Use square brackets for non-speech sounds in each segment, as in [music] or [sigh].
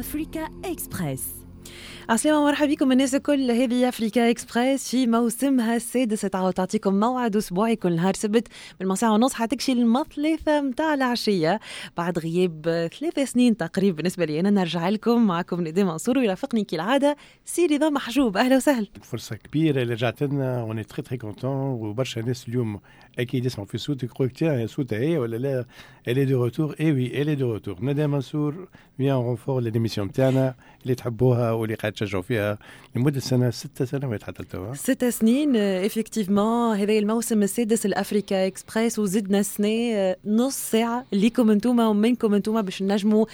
Africa Express. عسلامة مرحبا بكم الناس الكل. هذه أفريكا إكسبريس في موسمها السادس تعاود تعطيكم موعد أسبوعي كل نهار سبت من ساعة ونص. حتى للثلاثة متاع العشية بعد غياب ثلاث سنين تقريبا بالنسبة لي. أنا نرجع لكم معكم ندى منصور ويرافقني كالعادة. سي رضا محجوب. أهلا وسهلا. فرصة كبيرة اللي رجعت لنا وني très très content وبرشا ناس اليوم أكيد يسمعوا في صوتك. يقول tiens صوتها هي ولا لا؟ elle est de retour eh oui elle est de retour ندى منصور vient renforcer l'émission تاعنا اللي تحبوها واللي قاعد تشجعوا فيها لمدة سنة ست سنوات حتى لتوا ست سنين effectivement هذا الموسم السادس الأفريكا إكسبريس وزدنا سنه نص ساعة ليكم أنتم ومنكم أنتم باش نجموا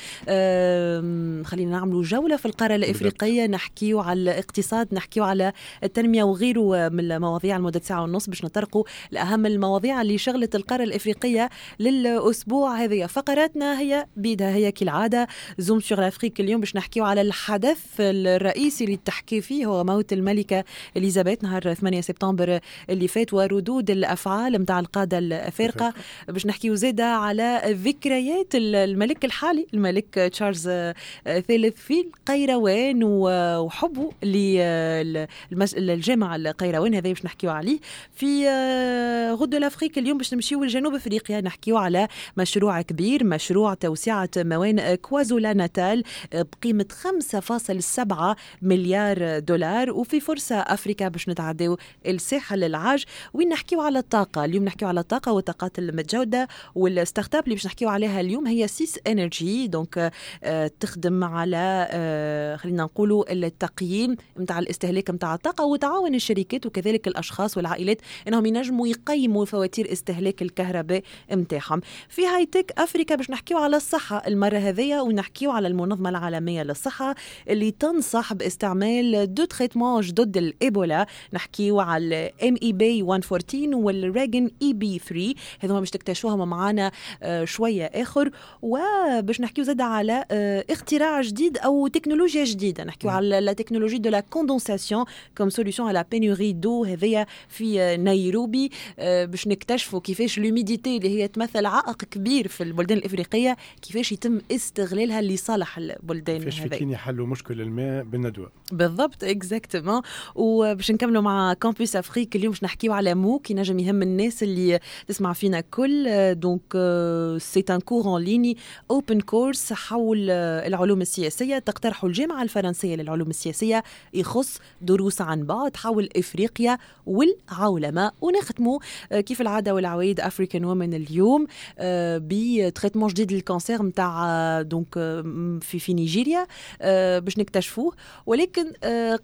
خلينا نعملوا جولة في القارة الإفريقية نحكيو على الاقتصاد نحكيو على التنمية وغيره من المواضيع لمدة ساعة ونص باش نطرقوا لأهم المواضيع اللي شغلت القارة الإفريقية للأسبوع هذه. فقراتنا هي بيدها هي كالعادة Zoom sur l'Afrique اليوم باش نحكيو على الحدث الرئيسي اللي تحكي فيه هو موت الملكة إليزابيث نهار 8 سبتمبر اللي فات وردود الأفعال نتاع القادة الأفارقة باش نحكيو زادة على ذكريات الملك الحالي الملك تشارلز الثالث في القيروان وحبه للجامع القيروان هذا باش نحكيو عليه. في غد الأفريق اليوم باش نمشيو لجنوب أفريقيا نحكيو على مشروع كبير مشروع توسعة موانئ كوازولو ناتال بقيمة 5.7 مليار دولار وفي فرصة أفريكا باش نتعداو لساحل العاج. وين نحكيو على الطاقة؟ اليوم نحكيو على الطاقة والطاقات المتجددة وال startup اللي باش نحكيو عليها اليوم هي سيس إنرجي. donc آه تخدم على آه خلينا نقولوا التقييم نتاع الاستهلاك نتاع الطاقة وتعاون الشركات وكذلك الأشخاص والعائلات أنهم ينجموا يقيموا فواتير استهلاك الكهرباء نتاعهم في Hi-Tech Africa باش نحكيو على الصحة المرة هذيا ونحكيو على المنظمة العالمية للصحة اللي تنصح باستعمال deux traitements جدد لإيبولا. نحكيو على mAb 114 وال REGN-EB3 هذوما باش تكتشفوهم معنا آه، شوية آخر. وباش نحكيو زاد على آه، اختراع جديد أو تكنولوجيا جديدة. نحكيو على la technologie de la condensation comme solution à la pénurie d'eau هذيا في آه، نيروبي باش نكتشفوا كيفاش l'humidité اللي هي تمثل عائق كبير في البلدان الإفريقية كيفاش يتم استغلالها لصالح البلدان كيفاش فيكين يحلوا مشكل الماء بالندوة. بالضبط exactement وباش نكملوا مع Campus Afrique اليوم باش نحكيو على MOOC ينجم يهم الناس اللي تسمع فينا كل. donc c'est un cours en ligne open course حول العلوم السياسية. تقترحه الجامعة الفرنسية للعلوم السياسية يخص دروس عن بعد حول إفريقيا والعولمة. ونختموا آه، كيف العادة والعوايد African Women اليوم آه، ب traitement جديد لل cancer نتاع donc في في نيجيريا آه، باش نكتشفوه. ولكن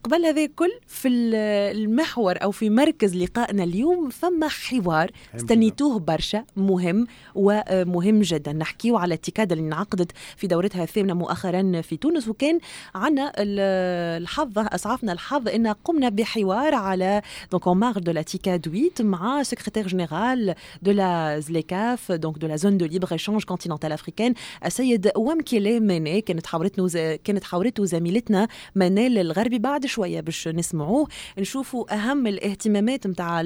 قبل هذا كل في المحور أو في مركز لقائنا اليوم فما حوار استنيتوه برشا مهم ومهم جدا. نحكيو على ال TICAD اللي انعقدت في دورتها الثامنة مؤخرا في تونس وكان عنا الحظ اسعفنا الحظ إن قمنا بحوار على donc en marge de la TICAD 8 مع secrétaire général de la ZLECAf donc de la zone de libre-échange continentale africaine السيد وامكيلي ميني كانت حاورتنا كانت حاورته زميلتنا منال الغربي بعد شوية باش نسمعوه. نشوفوا أهم الاهتمامات نتاع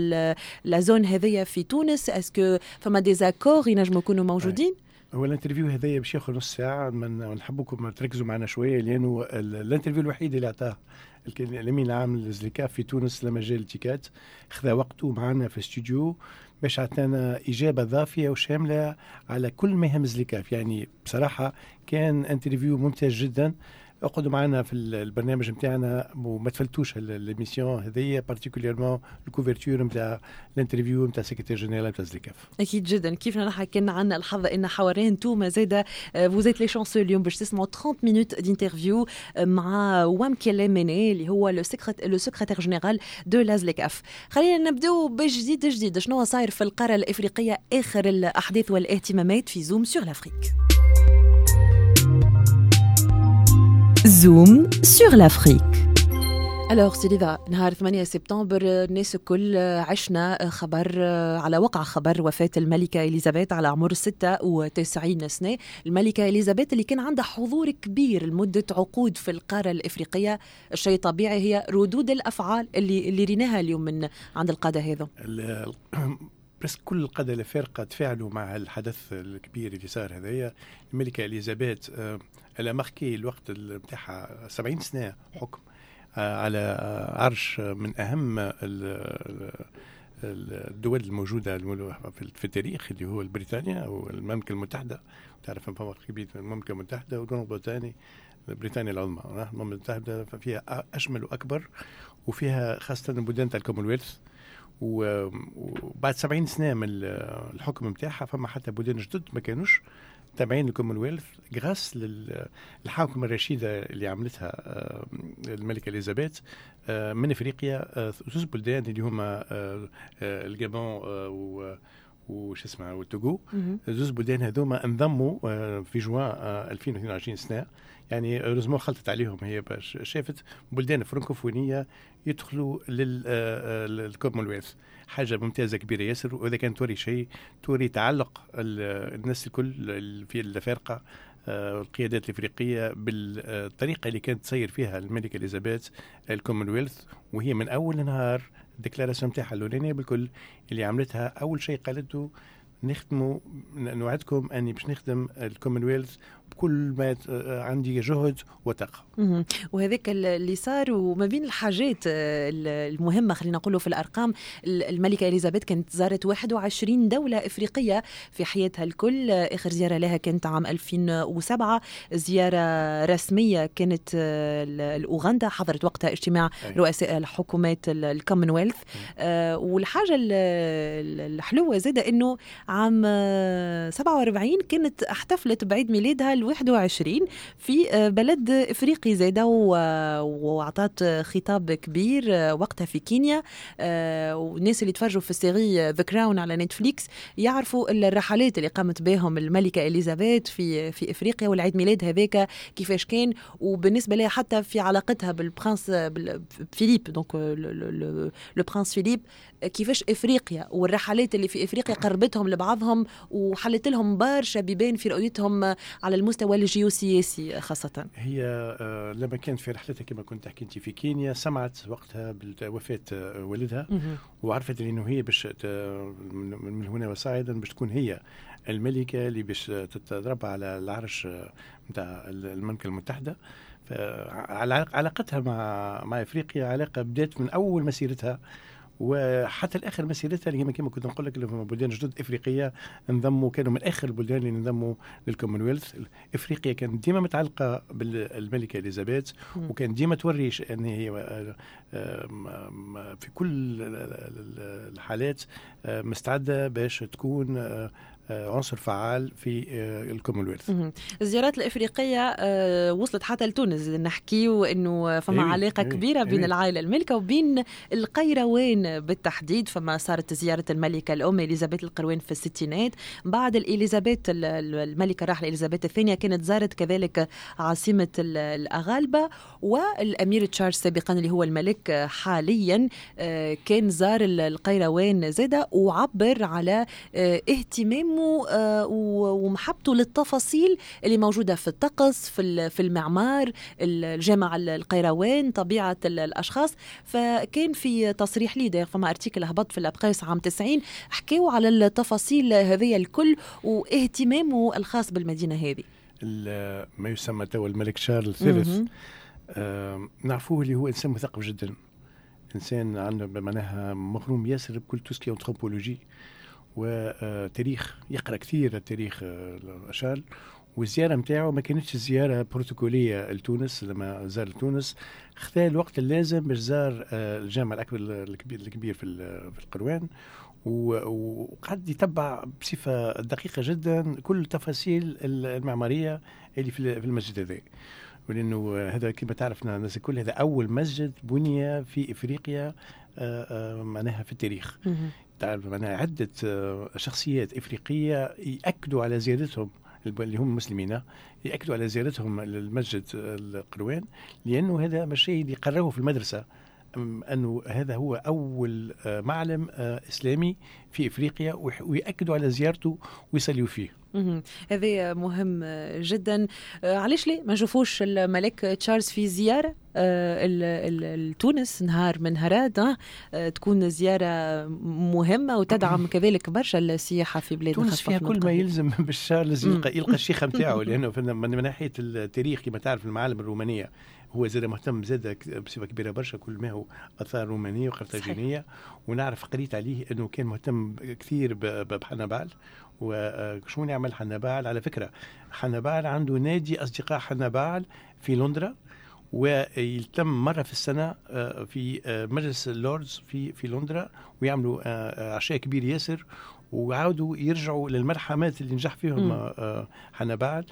la zone هذيا في تونس. est-ce que فما des accords ينجموا يكونوا موجودين؟ هو ال interview هذايا باش ياخذ نص ساعة. نحبكم تركزوا معنا شوية لأنه ال interview الوحيد اللي اعطاه الأمين العام لل ZLECAf في تونس لمجال ال TICAD. خذا وقته معنا في الاستوديو باش عطانا إجابة ضافية وشاملة على كل ما يهم يعني بصراحة كان interview ممتاز جدا. اقعدوا معنا في البرنامج نتاعنا وما تفلتوش l'émission هذيا particulièrement ال couverture نتاع ال interview نتاع secrétaire général نتاع ZLECAf. أكيد جدا. كيف نحكي كان عندنا الحظ إن حوارين انتوما زاده vous êtes les chanceux اليوم باش تسمعوا 30 minutes d'interview مع وامكيلي ميني اللي هو le secrétaire général de la ZLECAf خلينا نبداو بجديد جديد شنو صاير في القارة الإفريقية آخر الأحداث والإهتمامات في Zoom sur l'Afrique Zoom sur l'Afrique. Alors سيليفا نهار 8 سبتمبر الناس الكل عشنا خبر على وقع خبر وفاة الملكة إليزابيث على عمر 96 سنة. الملكة إليزابيث اللي كان عندها حضور كبير لمدة عقود في القارة الإفريقية. الشيء طبيعي هي ردود الأفعال اللي اللي ريناها اليوم من عند القادة هذا. بس كل القادة الأفارقة تفاعلوا مع الحدث الكبير اللي صار هذايا. الملكة إليزابيث الا ماركي الوقت نتاعها 70 سنة حكم على عرش من أهم الدول الموجودة في التاريخ اللي هو بريطانيا أو المملكة المتحدة. تعرف فرق كبير المملكة المتحدة بريطانيا بريطانيا العظمى. المملكة المتحدة فيها اشمل وأكبر وفيها خاصة البلدان تاع الكومنولث وبعد 70 سنة من الحكم نتاعها فما حتى بلدان جدد ما كانوش تابعين الكومنولث grâce لل حاكمة الرشيدة اللي عملتها آه، الملكة إليزابيث آه، من إفريقيا زوز آه، بلدان اللي هما الجابون وش اسمه والتوغو زوز بلدان هذوما انضموا في جوان 2022 سنة. يعني heureusement خلطت عليهم هي باش شافت بلدان فرنكوفونية يدخلوا للكومنولث حاجة ممتازة كبيرة ياسر وإذا كان توري شيء توري تعلق الناس الكل في الافارقه آه، القيادات الإفريقية بالطريقة اللي كانت تسير فيها الملكه إليزابيث الكومنولث وهي من أول نهار ال déclaration نتاعها الأولانية بالكل اللي عملتها أول شيء قالته نخدموا نوعدكم أني باش نخدم الكومنولث بكل ما عندي جهد وطاقه. وهذاك اللي صار وما بين الحاجات آه، المهمة خلينا نقوله في الأرقام الملكة إليزابيث كانت زارت 21 دولة إفريقية في حياتها الكل. آخر زيارة لها كانت عام 2007 زيارة رسمية كانت آه، لاوغندا حضرت وقتها اجتماع رؤساء الحكومات الكومنولث. آه، والحاجة الحلوة زادة إنه عام 47 كانت احتفلت بعيد ميلادها ال 21 في آه، بلد إفريقي زاده واعطت خطاب كبير آه، وقتها في كينيا. آه، والناس اللي تفرجوا في ال série The Crown على Netflix يعرفوا الرحلات اللي قامت بهم الملكة إليزابيث في في إفريقيا والعيد ميلاد هذاك كيفاش كان. وبالنسبة لها حتى في علاقتها بال prince فيليب donc le prince فيليب كيفاش إفريقيا والرحلات اللي في إفريقيا قربتهم لبعضهم وحلت لهم برشا بيبان في رؤيتهم على المستوى الجيوسياسي خاصة؟ هي آه، لما كانت في رحلتها كما كنت تحكي انت في كينيا سمعت وقتها بوفاه آه، والدها وعرفت إنه هي باش من هنا وصاعدا باش تكون هي الملكة اللي باش تتربى على العرش نتاع آه، المملكة المتحدة. علاقتها مع مع إفريقيا علاقة بدات من أول مسيرتها. وحتى الآخر مسيرتها اللي هي كما كنت نقول لك بلدان جدد إفريقية انضموا كانوا من آخر البلدان اللي انضموا للكومنولث. إفريقيا كانت ديما متعلقة بالملكة إليزابيث وكان ديما توري إن هي آه، آه، في كل الحالات آه، مستعدة باش تكون عنصر فعال في آه، الكومنولث الزيارات الإفريقية آه، وصلت حتى لتونس نحكيو انه فما إيه علاقة إيه كبيرة بين إيه. العائلة الملكة وبين القيروان بالتحديد فما صارت زيارة الملكة الأم إليزابيث القروان في الستينات. بعد الإليزابيث الملكة راح اليزابيث الثانية كانت زارت كذلك عاصمة الأغالبة. والأمير تشارلز سابقا اللي هو الملك حاليا كان زار القيروان زادة وعبر على اهتمام اهتمامه آه، ومحبته للتفاصيل اللي موجودة في الطقس في في المعمار الجامع القيروان طبيعة الأشخاص. فكان في تصريح لي داير فما أرتيكل هبط في الابقاس عام 90 حكاوا على التفاصيل هذه الكل واهتمامه الخاص بالمدينة هذه. ما يسمى تو الملك شارل الثالث. آه نعرفوه اللي هو إنسان مثقف جدا. إنسان عنده معناها مغروم ياسر بكل tout ce qui est anthropologie. وتاريخ يقرأ كثير التاريخ اشال والزيارة نتاعو ما كانتش زيارة بروتوكولية لتونس لما زار تونس خذا الوقت اللازم باش زار آه، الجامع الأكبر الكبير في القروان. وقعد يتبع بصفة دقيقة جدا كل التفاصيل المعمارية اللي في المسجد هذا. ولأنه هذا كما تعرف الناس الكل هذا أول مسجد بني في إفريقيا آه، آه، معناها في التاريخ. تعرف معناها عدة آه، شخصيات إفريقية يأكدوا على زيادتهم اللي هم مسلمين يأكدوا على زيارتهم للمسجد القروان لأنه هذا شيء اللي قرروه في المدرسة. أنه هذا هو أول آه، معلم آه، إسلامي في إفريقيا ويأكدوا على زيارته ويصلوا فيه. هذا مهم جدا. آه، علاش ليه ما نشوفوش الملك تشارلز في زيارة لتونس نهار من نهارات تكون زيارة مهمة وتدعم [laughs] كذلك برشا السياحة في بلاد تونس فيها كل ما يلزم [laughs] باش تشارلز يلقى, يلقى الشيخة [laughs] نتاعو لأنه من ناحية التاريخ كما تعرف المعالم الرومانية هو زاد مهتم زاد بصفة كبيرة برشا كل ما هو آثار رومانية وقرطاجينيه ونعرف قريت عليه إنه كان مهتم كثير بحنبال وشو يعمل حنبال. على فكرة حنبال عنده نادي أصدقاء حنبال في لندرا ويتم مرة في السنة آه، في آه، مجلس اللوردز في في لندرا ويعملوا آه، عشاء كبير ياسر وعاودوا يرجعوا للمرحمات اللي نجح فيهم حنبال.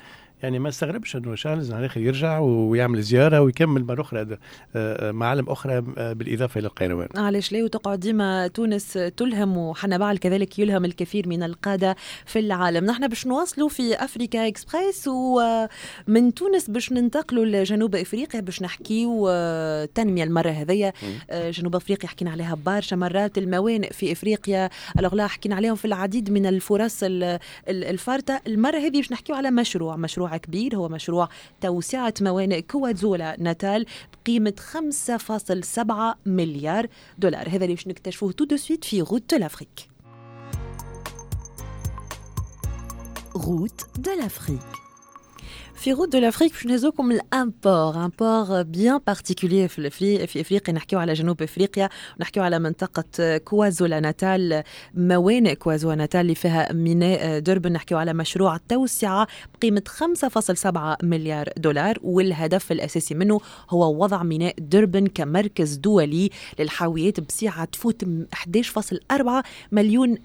يعني ما استغربش إنه شارلز على الآخر يرجع ويعمل زيارة ويكمل مرة أخرى آه، آه، معالم أخرى آه، بالإضافة إلى القيروان. علاش ليه وتقعد ديما تونس تلهم وحنبال كذلك يلهم الكثير من القادة في العالم، نحن باش نواصلوا في أفريكا إكسبريس ومن تونس باش ننتقلوا لجنوب إفريقيا باش نحكيو التنميه المرة هذيا جنوب إفريقيا حكينا عليها برشا مرات الموانئ في إفريقيا Alors là حكينا عليهم في العديد من الفرص الفارطة، المرة هذه باش نحكيو على مشروع مشروع كبير هو مشروع توسعة موانئ كوادزولا. ناتال بقيمة 5.7 مليار دولار. هذا اللي باش نكتشفوه tout de suite في Route de l'Afrique Route de l'Afrique في Route de l'Afrique باش نهزوكم ل un port un port bien particulier في في إفريقيا. نحكيو على جنوب إفريقيا نحكيو على منطقة كوازولا. ناتال موانئ كوازولا. ناتال اللي فيها ميناء دربن. نحكيو على مشروع توسعة بقيمه 5.7 مليار دولار والهدف الأساسي منه هو وضع ميناء دربن كمركز دولي للحاويات بسعه تفوت 11.4 مليون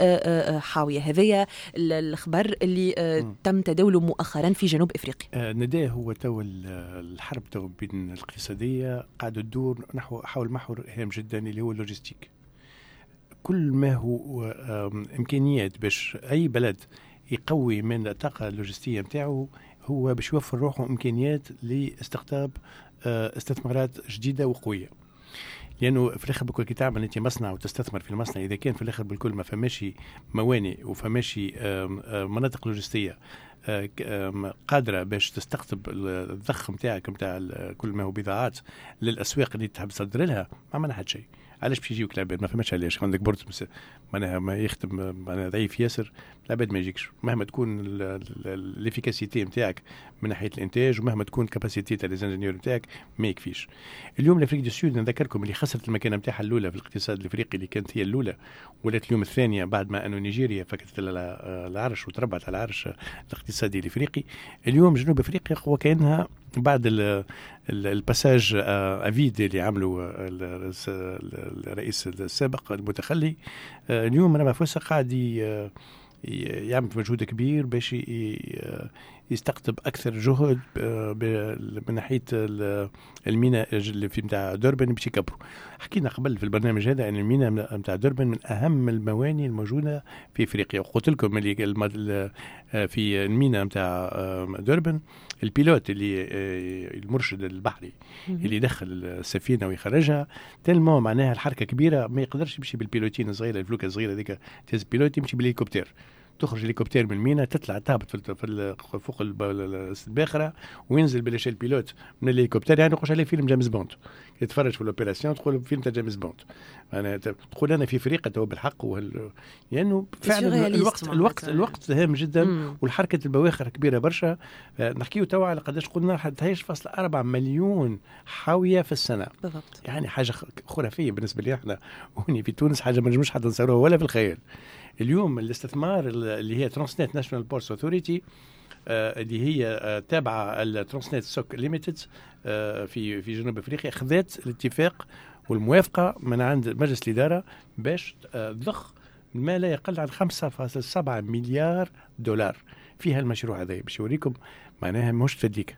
حاوية. هذايا الخبر اللي تم تداوله مؤخرا في جنوب إفريقيا. نداء هو تو الحرب تو بين الاقتصاديه قاعدة تدور نحو حول محور هام جدا اللي هو ال logistique كل ما هو إمكانيات باش أي بلد يقوي من الطاقة اللوجستية نتاعو هو باش يوفر روحه إمكانيات لاستقطاب آه، استثمارات جديدة وقوية. لأنه في الآخر بكل كي تعمل انت مصنع وتستثمر في المصنع إذا كان في الآخر بالكل ما فماش موانئ وفماش مناطق لوجستية آه، قادرة باش تستقطب الضخ نتاعك نتاع كل ما هو بضاعات للأسواق اللي تحب تصدر لها ما عملنا حد شيء. علاش باش يجيوك العباد ما فهمتش علاش. عندك port معناها ما يخدم معناها ضعيف ياسر العباد ما يجيكش. مهما تكون l'efficacité نتاعك من ناحية الإنتاج ومهما تكون capacité تاع les ingénieurs نتاعك ما يكفيش. اليوم l'Afrique du Sud نذكركم اللي خسرت المكانة نتاعها الأولى في الاقتصاد الإفريقي اللي كانت هي الأولى ولات اليوم الثانية بعد ما انه نيجيريا فكت العرش وتربعت على العرش الاقتصادي الإفريقي. اليوم جنوب أفريقيا هو كأنها بعد الباساج أفيد اللي عملوا الرئيس السابق المتخلي اليوم رامافوسا قاعد يعمل مجهود كبير باش يستقطب أكثر جهد من ناحية الميناء اللي في نتاع دربن باش يكبروا. حكينا قبل في البرنامج هذا أن الميناء نتاع دربن من أهم المواني الموجودة في إفريقيا. وقلت لكم اللي في الميناء نتاع دربن ال pilote اللي المرشد البحري اللي دخل السفينة ويخرجها tellement معناها الحركة كبيرة ما يقدرش يمشي بال pilotine الصغيرة الفلوكة الصغيرة هذيك تهز pilote يمشي بالهليكوبتر تخرج هليكوبتر من المينا تطلع تهبط في فوق الباخره وينزل بلاش ال pilote من الهليكوبتر يعني يخش عليه فيلم جيمس بوند. يتفرج في ال opération تقول فيلم تاع جيمس بوند. أنا تقول أنا في فريق تو بالحق وهل... لأنه فعلا الوقت الوقت الوقت هام جدا. والحركة البواخر كبيرة برشا. آه، نحكيو توا على قداش قلنا فاصل 4 مليون حاوية في السنة. بالضبط. يعني حاجة خرافية بالنسبة لي إحنا. [laughs] هوني في تونس حاجة ما نجموش حتى نصوروها ولا في الخيال. اليوم الاستثمار اللي هي Transnet National Ports Authority اللي هي آه، تابعة ال Transnet SOC Limited في في جنوب أفريقيا خذت الاتفاق والموافقة من عند مجلس الإدارة باش آه، تضخ ما لا يقل عن 5.7 مليار دولار. فيها المشروع هذا باش يوريكم معناها مش تفدليك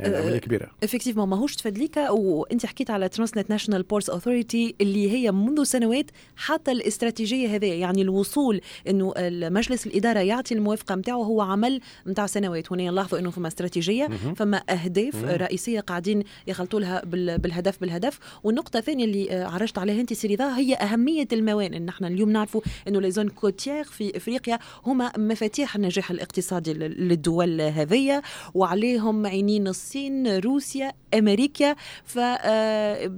يعني عملية كبيرة. Effectivement ماهوش تفدليكا وأنت حكيت على Transnet National Ports Authority اللي هي منذ سنوات حتى الاستراتيجية هذه يعني الوصول إنه مجلس الإدارة يعطي الموافقة نتاعو هو عمل نتاع سنوات هنا نلاحظوا إنه فما استراتيجية فما أهداف رئيسية قاعدين يخلطوا لها بالهدف بالهدف. والنقطة الثانية اللي آه، عرجت عليها أنت سيريضا هي أهمية الموانئ نحن اليوم نعرفوا إنه les zones côtières في إفريقيا هما مفاتيح النجاح الاقتصادي للدول هذه وعليهم عينين الصين روسيا أمريكا ف آه،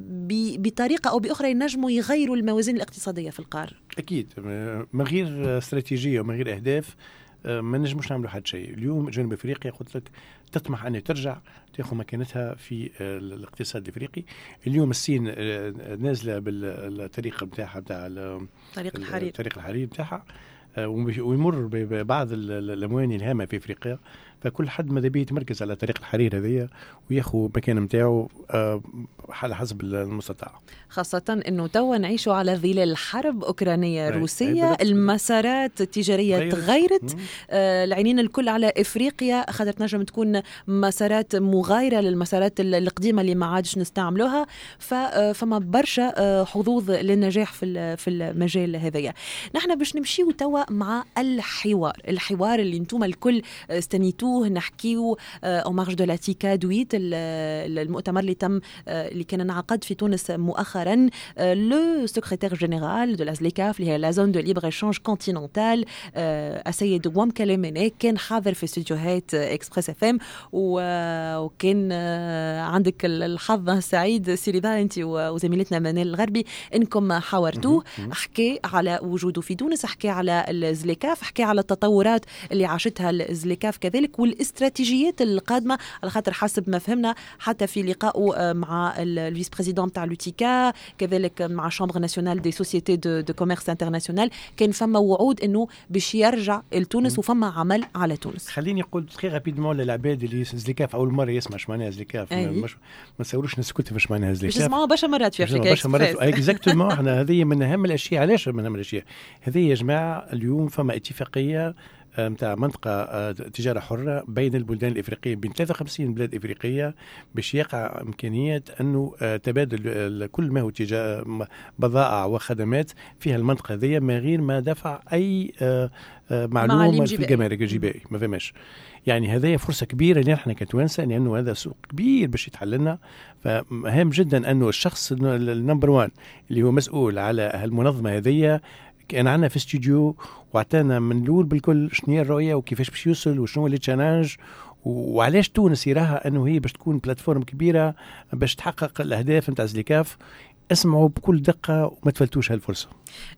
بطريقة أو بأخرى ينجموا يغيروا الموازين الاقتصادية في القاره أكيد. من غير استراتيجية ومن غير أهداف آه، ما نجموش نعملوا حد شيء. اليوم جنوب افريقيا قلت لك تطمح أن ترجع تاخذ مكانتها في آه، الاقتصاد الأفريقي. اليوم الصين نازلة بالطريقة نتاعها نتاع طريق الحرير. طريق الحرير نتاعها ويمر ببعض الاموال الهامة في أفريقيا. فكل حد ماذا بيه يتمركز على طريق الحرير هذيا وياخذ مكان نتاعو آه، على حسب المستطاع. خاصة إنه توا نعيشوا على ظلال حرب أوكرانية روسية المسارات التجارية تغيرت. آه العينين الكل على إفريقيا خاطر تنجم تكون مسارات مغايرة للمسارات القديمة اللي ما عادش نستعملوها. آه، فما برشا آه حظوظ للنجاح في في المجال هذايا. نحن باش نمشيو توا مع الحوار. الحوار اللي أنتم الكل استنيتوه نحكيوه نحكيو en marge de la TICAD huit المؤتمر اللي تم اللي كان انعقد في تونس مؤخرا le secrétaire général de la ZLECAF اللي هي la zone de libre-échange continentale السيد وامكيلي ميني كان حاضر في استديوهات إكسبريس إف إم وكان عندك الحظ السعيد سيريدا أنت وزميلتنا منال الغربي إنكم حاورتوه. حكي على وجوده في تونس حكي على الزليكاف حكي على التطورات اللي عاشتها الزليكاف كذلك. والاستراتيجيات القادمة على خاطر حسب ما فهمنا حتى في لقائه آه، مع ال vice-président تاع l'UTICA كذلك مع chambre nationale des sociétés de, de commerce international كان فما وعود إنه باش يرجع لتونس وفما عمل على تونس. خليني نقول très rapidement للعباد اللي زليكاف أول مرة يسمع اش معناها زليكاف. ما نسولوش نسكت باش معناها زليكاف. باش نسمعوها برشا مرات في أفريقيا برشا مرات. exactement [laughs] إحنا هذه من أهم الأشياء. علاش من أهم الأشياء؟ هذه يا جماعة اليوم فما اتفاقية نتاع منطقة آه، تجارة حرة بين البلدان الإفريقية بين 53 بلاد إفريقية باش يقع امكانيه أنه آه، تبادل كل ما هو بضائع وخدمات فيها المنطقة هذه من غير ما دفع أي آه، معلومة في الجمارك الجبائي ما فهمش يعني هذه فرصة كبيرة لنا إحنا كتوانسه لأنه هذا سوق كبير باش يتحل لنا فمهم جدا أنه الشخص النمبر 1 اللي هو مسؤول على هالمنظمة هذه كان عندنا في استوديو واعطانا من الأول بالكل شنو هي الرؤية وكيفاش باش يوصل وشنو les challenges وعلاش تونس يراها أنه هي باش تكون plateforme كبيرة باش تحقق الأهداف نتاع زليكاف. اسمعوا بكل دقة وما تفلتوش هالفرصة.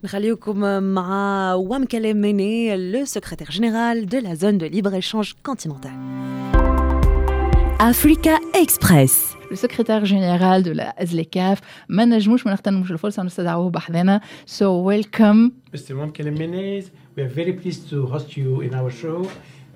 نخليكم مع وامكيلي ميني le secrétaire général de la zone de libre-échange continentale افريكا اكسبريس le secrétaire général de la SLECAF ما نجموش ما نغتنموش الفرصه ونستدعوه بحذنا so welcome Mr. Momkele Menez we are very pleased to host you in our show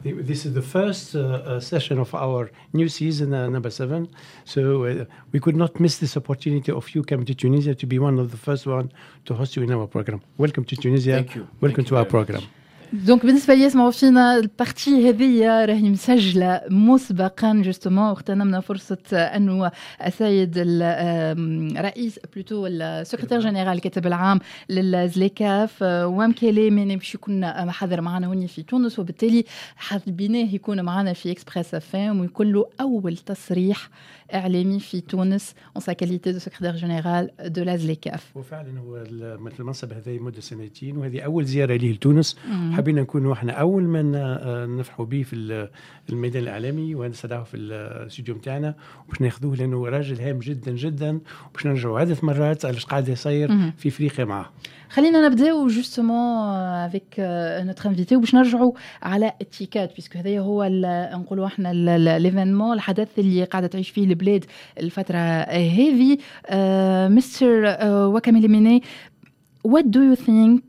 this is the first uh, uh, session of our new season, uh, number seven. So uh, we could not miss this opportunity of you coming to Tunisia to be one of the first one to host you in our program. Welcome to Tunisia. Thank you. Welcome Thank to you our program. Much. دونك بالنسبة لي اسمعوا فينا البارتي هذه راهي مسجله مسبقا جوستومون واغتنمنا فرصه انه السيد الرئيس plutôt ال secrétaire général الكاتب العام للزليكاف وامكيلي ميني باش يكون حاضر معنا هوني في تونس وبالتالي حابيناه يكون معنا في اكسبريس اف ام ويكون له اول تصريح اعلامي في تونس en sa qualité de secrétaire général de la ZLECAF وفعلا هو المنصب هذا مده سنتين وهذه اول زياره ليه لتونس حابين نكونوا إحنا أول من نفرحوا به في الميدان الإعلامي ونستدعوه في الاستوديو نتاعنا وباش ناخذوه لأنه راجل هام جدا جدا وباش نرجعوا عده مرات على قاعد يصير في افريقيا معاه. خلينا نبداو justement avec notre invité وباش نرجعوا على التيكاد puisque هذا هو نقولوا إحنا l'événement الحدث اللي قاعدة تعيش فيه البلاد الفترة هذه. مستر وكاميلي ميني what do you think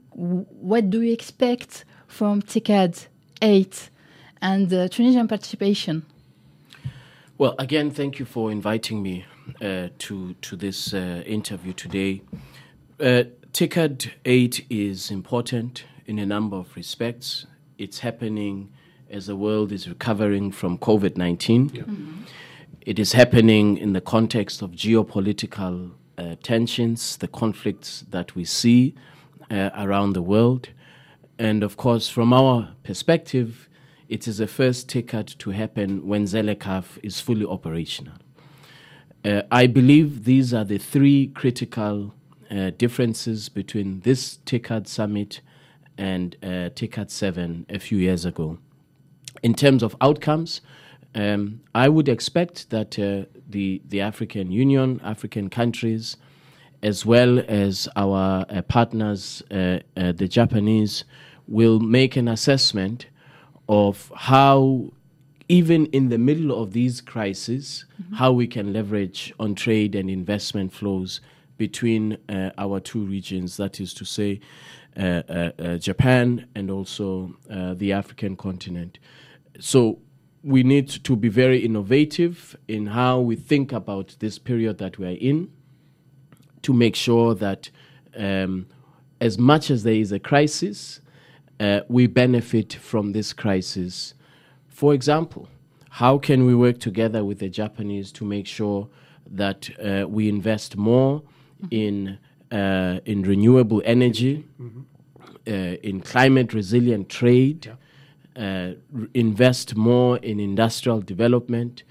what do you expect from TICAD 8 and uh, Tunisian participation? Well, again, thank you for inviting me uh, to to this uh, interview today. Uh, TICAD 8 is important in a number of respects. It's happening as the world is recovering from COVID 19. Yeah. Mm-hmm. It is happening in the context of geopolitical uh, tensions, the conflicts that we see uh, around the world. And of course, from our perspective, it is the first TICAD to happen when Zelekaf is fully operational. Uh, I believe these are the three critical uh, differences between this TICAD summit and uh, TICAD 7 a few years ago. In terms of outcomes, um, I would expect that uh, the, the African Union, African countries, as well as our uh, partners, uh, uh, the Japanese, will make an assessment of how even in the middle of these crises, mm-hmm. how we can leverage on trade and investment flows between uh, our two regions, that is to say, uh, uh, uh Japan and also uh, the African continent. So we need to be very innovative in how we think about this period that we are in to make sure that um, as much as there is a crisis, uh, we benefit from this crisis for example, how can we work together with the Japanese to make sure that uh, we invest more mm-hmm. in uh, in renewable energy, mm-hmm. uh, in climate resilient trade, yeah. Uh, invest more in industrial development.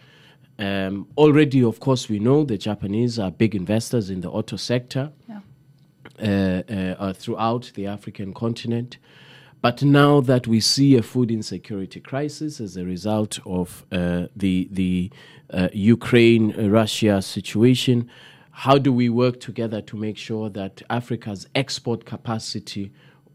Um, already, of course, we know the Japanese are big investors in the auto sector yeah. Uh, uh, throughout the African continent. But now that we see a food insecurity crisis as a result of uh, the the uh, Ukraine Russia situation, how do we work together to make sure that Africa's export capacity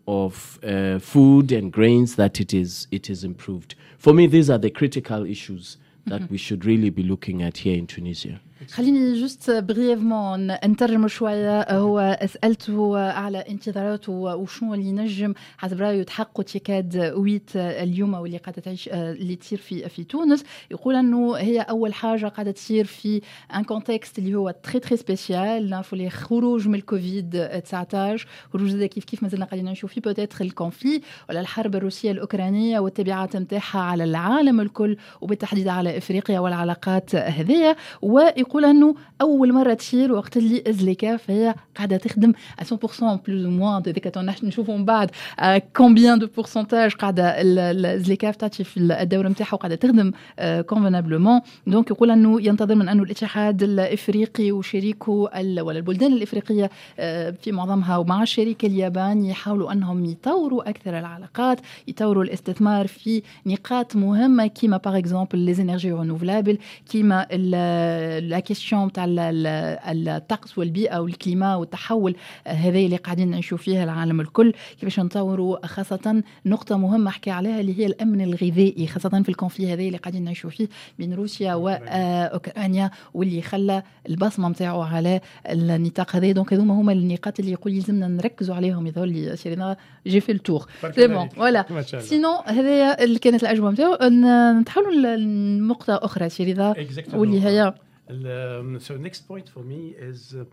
of uh, food and grains that it is it is improved? For me, these are the critical issues that mm-hmm. we should really be looking at here in Tunisia. خليني juste brièvement نترجم شوية. هو سألته على انتظاراته وشنو اللي ينجم حسب رأيه تحقق تيكاد huit اليوم واللي قاعدة تعيش اللي تصير في في تونس. يقول أنه هي أول حاجة قاعدة تصير في un contexte اللي هو très très spécial نعرفوا اللي خروج من الكوفيد 19 خروج كيف كيف مازلنا قاعدين نعيشوا فيه. peut-être ال conflit ولا الحرب الروسية الأوكرانية والتبعات نتاعها على العالم الكل وبالتحديد على إفريقيا والعلاقات هذية. ويقول يقول أنه أول مرة تصير وقت اللي الزليكاف هي قاعدة تخدم 100% plus ou moins هذيك نشوفوا من بعد combien de pourcentage قاعدة الزليكاف تأتي في الدور نتاعها وقاعدة تخدم convenablement donc يقول أنه ينتظر من أنه الاتحاد الإفريقي وشريكه ولا البلدان الإفريقية آه، في معظمها ومع الشريك الياباني يحاولوا أنهم يطوروا أكثر العلاقات يطوروا الاستثمار في نقاط مهمة كيما par exemple les énergies renouvelables كيما la question تاع الطقس والبيئة وال climat والتحول هذا اللي قاعدين نعيشوا فيه العالم الكل. كيفاش نطوروا؟ خاصة نقطة مهمة حكي عليها اللي هي الأمن الغذائي خاصة في ال conflit هذا اللي قاعدين نعيشوا فيه بين روسيا واوكرانيا واللي خلى البصمة نتاعو على النطاق هذا. donc هذوما هما النقاط اللي يقول يلزمنا نركزوا عليهم. يظهر لي سيرينا j'ai fait le tour c'est bon voilà sinon هذايا اللي كانت الأجوبة نتاعو نتحولوا لنقطة أخرى سيرينا واللي هي Um, so next point for me is uh,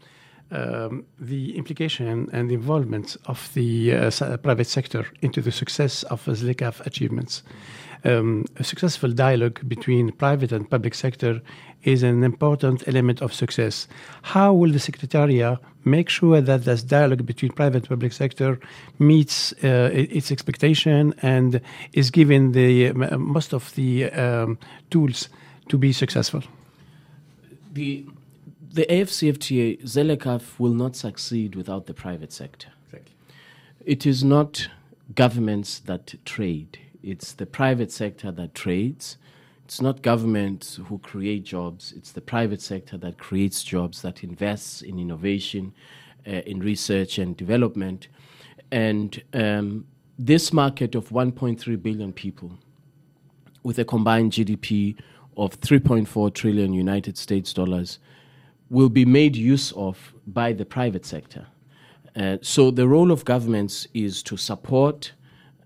um, the implication and involvement of the uh, private sector into the success of ZLECAF achievements. Um, a successful dialogue between private and public sector is an important element of success. How will the Secretariat make sure that this dialogue between private and public sector meets uh, its expectation and is given the most of the um, tools to be successful? The the AFCFTA Zelekaf will not succeed without the private sector. Exactly. It is not governments that trade. It's the private sector that trades. It's not governments who create jobs. It's the private sector that creates jobs, that invests in innovation, uh, in research and development. And um, this market of 1.3 billion people, with a combined GDP of 3.4 trillion United States dollars will be made use of by the private sector. Uh, so the role of governments is to support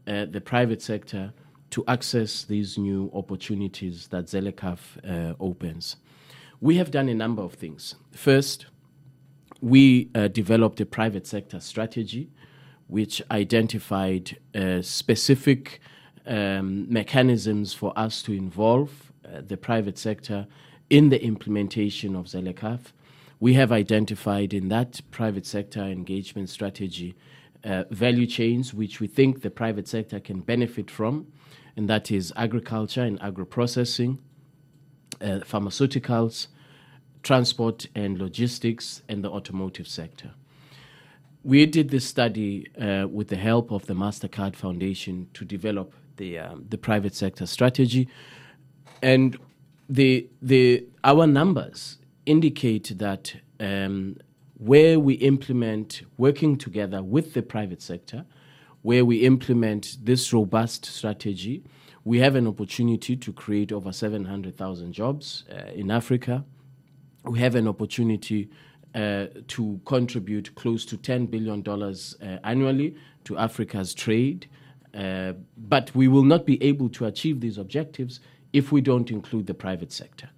uh, the private sector to access these new opportunities that Zelekaf uh, opens. We have done a number of things. First, we uh, developed a private sector strategy which identified uh, specific um, mechanisms for us to involve the private sector in the implementation of Zelekaf. We have identified in that private sector engagement strategy uh, value chains which we think the private sector can benefit from, and that is agriculture and agro processing, uh, pharmaceuticals, transport and logistics, and the automotive sector. We did this study uh, with the help of the MasterCard Foundation to develop the, um, the private sector strategy. And the, the, our numbers indicate that um, where we implement working together with the private sector, where we implement this robust strategy, we have an opportunity to create over 700,000 jobs uh, in Africa. We have an opportunity uh, to contribute close to $10 billion uh, annually to Africa's trade. Uh, but we will not be able to achieve these objectives if we don't include the private sector.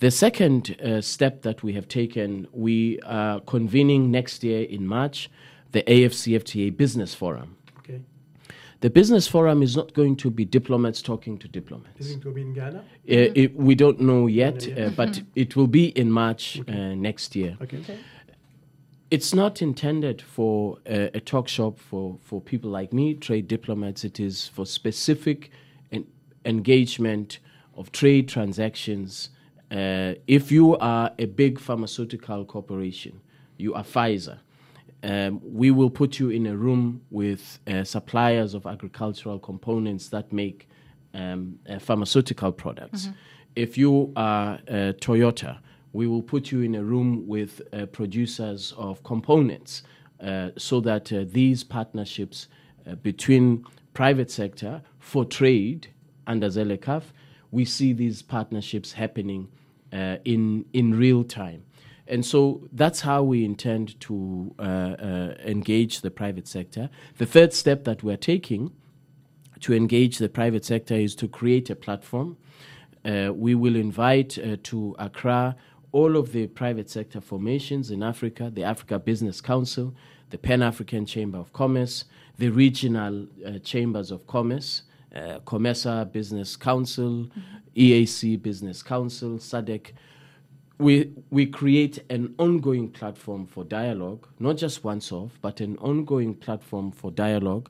The second uh, step that we have taken, we are convening next year in March the AFCFTA Business Forum. Okay. The Business Forum is not going to be diplomats talking to diplomats. Is it going to be in Ghana? Uh, it, we don't know yet, Ghana, yeah. uh, but [laughs] it will be in March uh, next year. Okay. It's not intended for uh, a talk shop for, for people like me, trade diplomats. It is for specific en- engagement of trade transactions. Uh, if you are a big pharmaceutical corporation, you are Pfizer, um, we will put you in a room with uh, suppliers of agricultural components that make um, uh, pharmaceutical products. If you are uh, Toyota, we will put you in a room with uh, producers of components uh, so that uh, these partnerships uh, between private sector for trade under Zelekaf, we see these partnerships happening uh, in, in real time. And so that's how we intend to uh, uh, engage the private sector. The third step that we're taking to engage the private sector is to create a platform. Uh, we will invite uh, to Accra all of the private sector formations in Africa the Africa Business Council, the Pan African Chamber of Commerce, the regional uh, chambers of commerce, uh, Comesa Business Council, EAC Business Council, SADC. We, we create an ongoing platform for dialogue, not just once off, but an ongoing platform for dialogue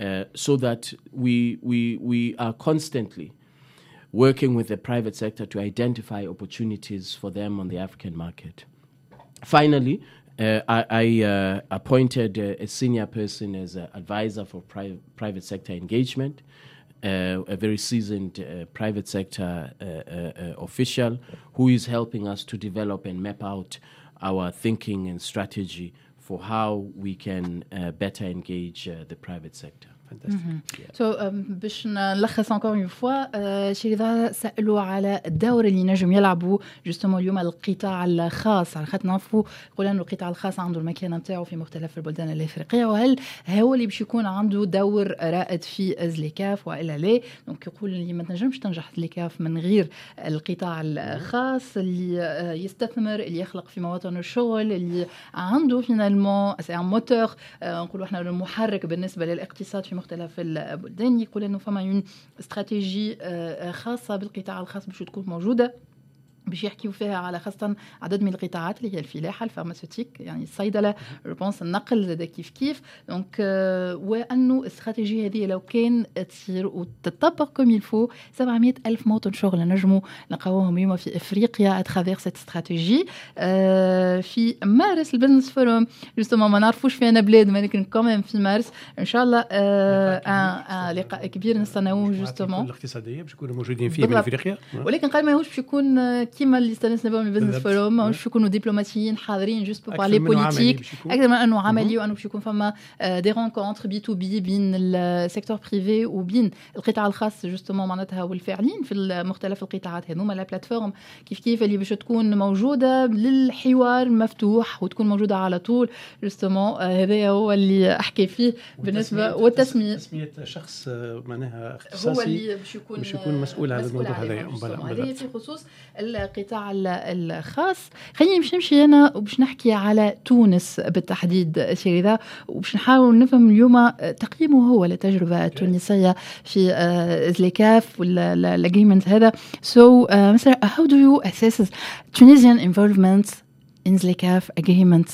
uh, so that we, we, we are constantly working with the private sector to identify opportunities for them on the African market. Finally, uh, I, I uh, appointed uh, a senior person as an advisor for pri- private sector engagement, uh, a very seasoned uh, private sector uh, uh, uh, official who is helping us to develop and map out our thinking and strategy for how we can uh, better engage the private sector. سو so, um, باش نلخص انكور اون فوا شيريدا سألوا على الدور اللي نجم يلعبوا. justement اليوم القطاع الخاص. على خاطر نعرفوا قلنا إنه القطاع الخاص عنده المكانه نتاعو في مختلف البلدان الإفريقية وهل هو اللي باش يكون عنده دور رائد في زليكاف وإلا لا. donc يقول اللي ما تنجمش تنجح زليكاف من غير القطاع الخاص اللي آه، يستثمر اللي يخلق في مواطن الشغل اللي عنده finalement c'est un moteur نقولوا إحنا المحرك بالنسبة للاقتصاد في مختلف البلدان يقول أنه فما une استراتيجي آه، خاصة بالقطاع الخاص باش تكون موجودة. باش يحكيو فيها على خاصة عدد من القطاعات اللي هي الفلاحة ال pharmaceutique يعني الصيدلة. ريبونس النقل زاد كيف كيف. donc آه، وأنه الاستراتيجية هذه لو كان تصير وتطبق comme il faut 700 ألف موطن شغل نجموا نلقاوهم اليوم في إفريقيا à travers cette stratégie في مارس ال business forum justement ما نعرفوش فينا بلاد ولكن quand même في مارس. إن شاء الله آه، لقاء كبير. نستناوه جوستومون الاقتصادية باش يكونوا موجودين فيه من. إفريقيا. ولكن قال ماهوش باش يكون آه، كيما اللي استانسنا بهم ال business. forum ماهوش نعم. باش يكونوا دبلوماسيين حاضرين juste pour parler politique. أكثر من انه عملي وانه باش يكون فما des rencontres B to B بين ال secteur privé وبين القطاع الخاص justement معناتها والفاعلين في مختلف القطاعات هذوما la plateforme كيف كيف اللي باش تكون موجودة للحوار مفتوح وتكون موجودة على طول justement هذا هو اللي أحكي فيه بالنسبة والتسميه تسمية شخص آه، معناها هو اختصاصي اللي باش يكون باش يكون مسؤول على الموضوع هذه voilà. في خصوص القطاع الخاص خليني باش نمشي أنا وباش نحكي على تونس بالتحديد سيري وباش نحاول نفهم اليوم تقييمه هو للتجربه التونسيه في زليكاف وال agreement هذا so so, uh, مثلا how do you assess Tunisian involvement in ZLECAF agreement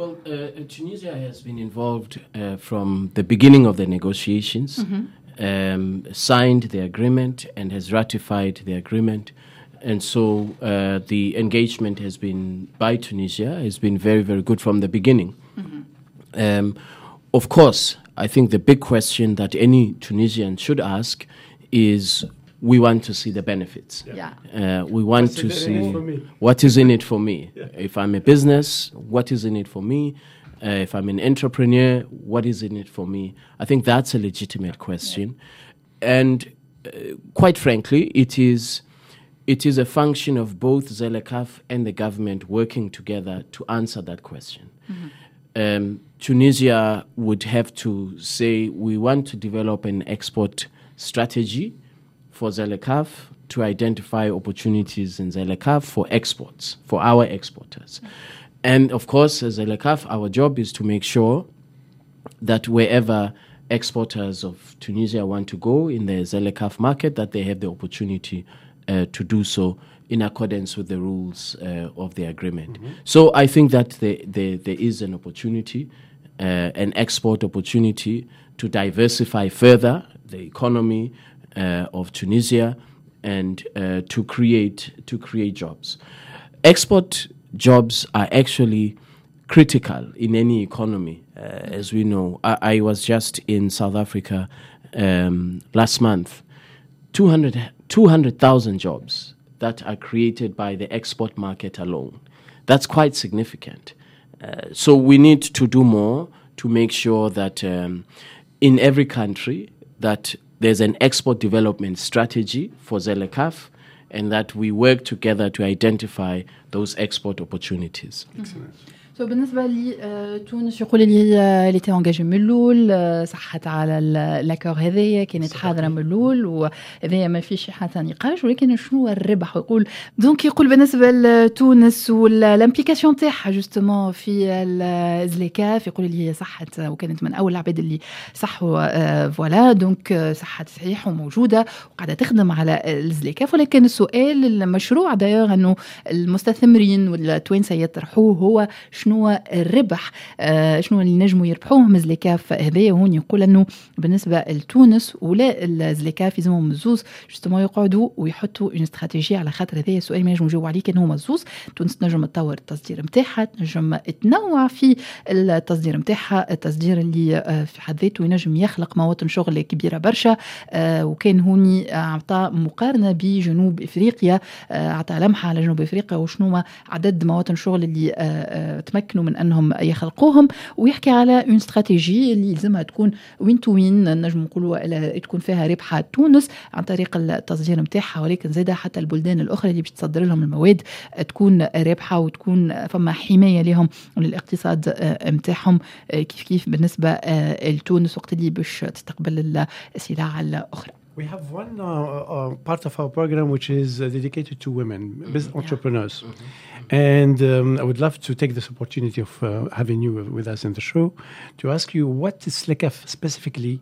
Well, uh, Tunisia has been involved uh, from the beginning of the negotiations, mm-hmm. um, signed the agreement, and has ratified the agreement. And so uh, the engagement has been by Tunisia has been very, very good from the beginning. Mm-hmm. Um, of course, I think the big question that any Tunisian should ask is we want to see the benefits. Yeah. Uh, we want What's to in it for see me? what is in it for me. If I'm a business, what is in it for me? Uh, if I'm an entrepreneur, what is in it for me? I think that's a legitimate question, and uh, quite frankly, it is. It is a function of both Zelekaf and the government working together to answer that question. Um, Tunisia would have to say we want to develop an export strategy for Zelekaf to identify opportunities in Zelekaf for exports, for our exporters. And of course, as Zelekaf, our job is to make sure that wherever exporters of Tunisia want to go in the Zelekaf market, that they have the opportunity uh, to do so in accordance with the rules uh, of the agreement. So I think that there, there, there is an opportunity, uh, an export opportunity to diversify further the economy uh, of Tunisia and uh, to create to create jobs. Export jobs are actually critical in any economy, uh, as we know. I, I was just in South Africa um, last month. 200 200,000 jobs that are created by the export market alone. That's quite significant. Uh, so we need to do more to make sure that um, in every country that there's an export development strategy for Zelekaf and that we work together to identify those export opportunities. سو بالنسبة لتونس يقول لي هي اللي تي انجاجي من الأول آه، صحت على لاكور هذايا كانت حاضرة من الأول وهذايا ما فيش حتى نقاش ولكن شنو الربح؟ يقول donc يقول بالنسبة لتونس وال implication تاعها justement في الزليكاف يقول لي هي صحت وكانت من أول العباد اللي صحوا آه، voilà donc آه، صحت صحيح وموجودة وقاعدة تخدم على الزليكاف ولكن السؤال المشروع دايوغ أنه المستثمرين والتوانسة يطرحوه هو شنو؟ الربح آه شنو اللي نجموا يربحوه من الزليكاف هذايا. وهون يقول إنه بالنسبة لتونس ولا الزليكاف يلزمهم الزوز justement يقعدوا ويحطوا une stratégie على خاطر هذايا. السؤال ما ينجموا يجاوبوا عليه كان هما الزوز. تونس تنجم تطور التصدير نتاعها تنجم تنوع في التصدير نتاعها التصدير اللي آه، في حد ذاته ينجم يخلق مواطن شغل كبيرة برشا. آه، وكان هوني أعطى مقارنة بجنوب إفريقيا أعطى لمحة على جنوب إفريقيا. وشنو عدد مواطن شغل اللي تمكنوا من أنهم يخلقوهم ويحكي على une stratégie اللي يلزمها تكون وين تو وين نجم نقولوا تكون فيها ربحة تونس عن طريق التصدير نتاعها ولكن زاده حتى البلدان الأخرى اللي باش تصدر لهم المواد آه، تكون رابحه وتكون فما حماية لهم وللاقتصاد آه، نتاعهم آه، كيف كيف بالنسبة آه، لتونس وقت اللي باش تستقبل السلع الأخرى. We have one uh, uh, part of our program which is uh, dedicated to women, business entrepreneurs. And um, I would love to take this opportunity of uh, having you with us in the show to ask you what is SLECAF specifically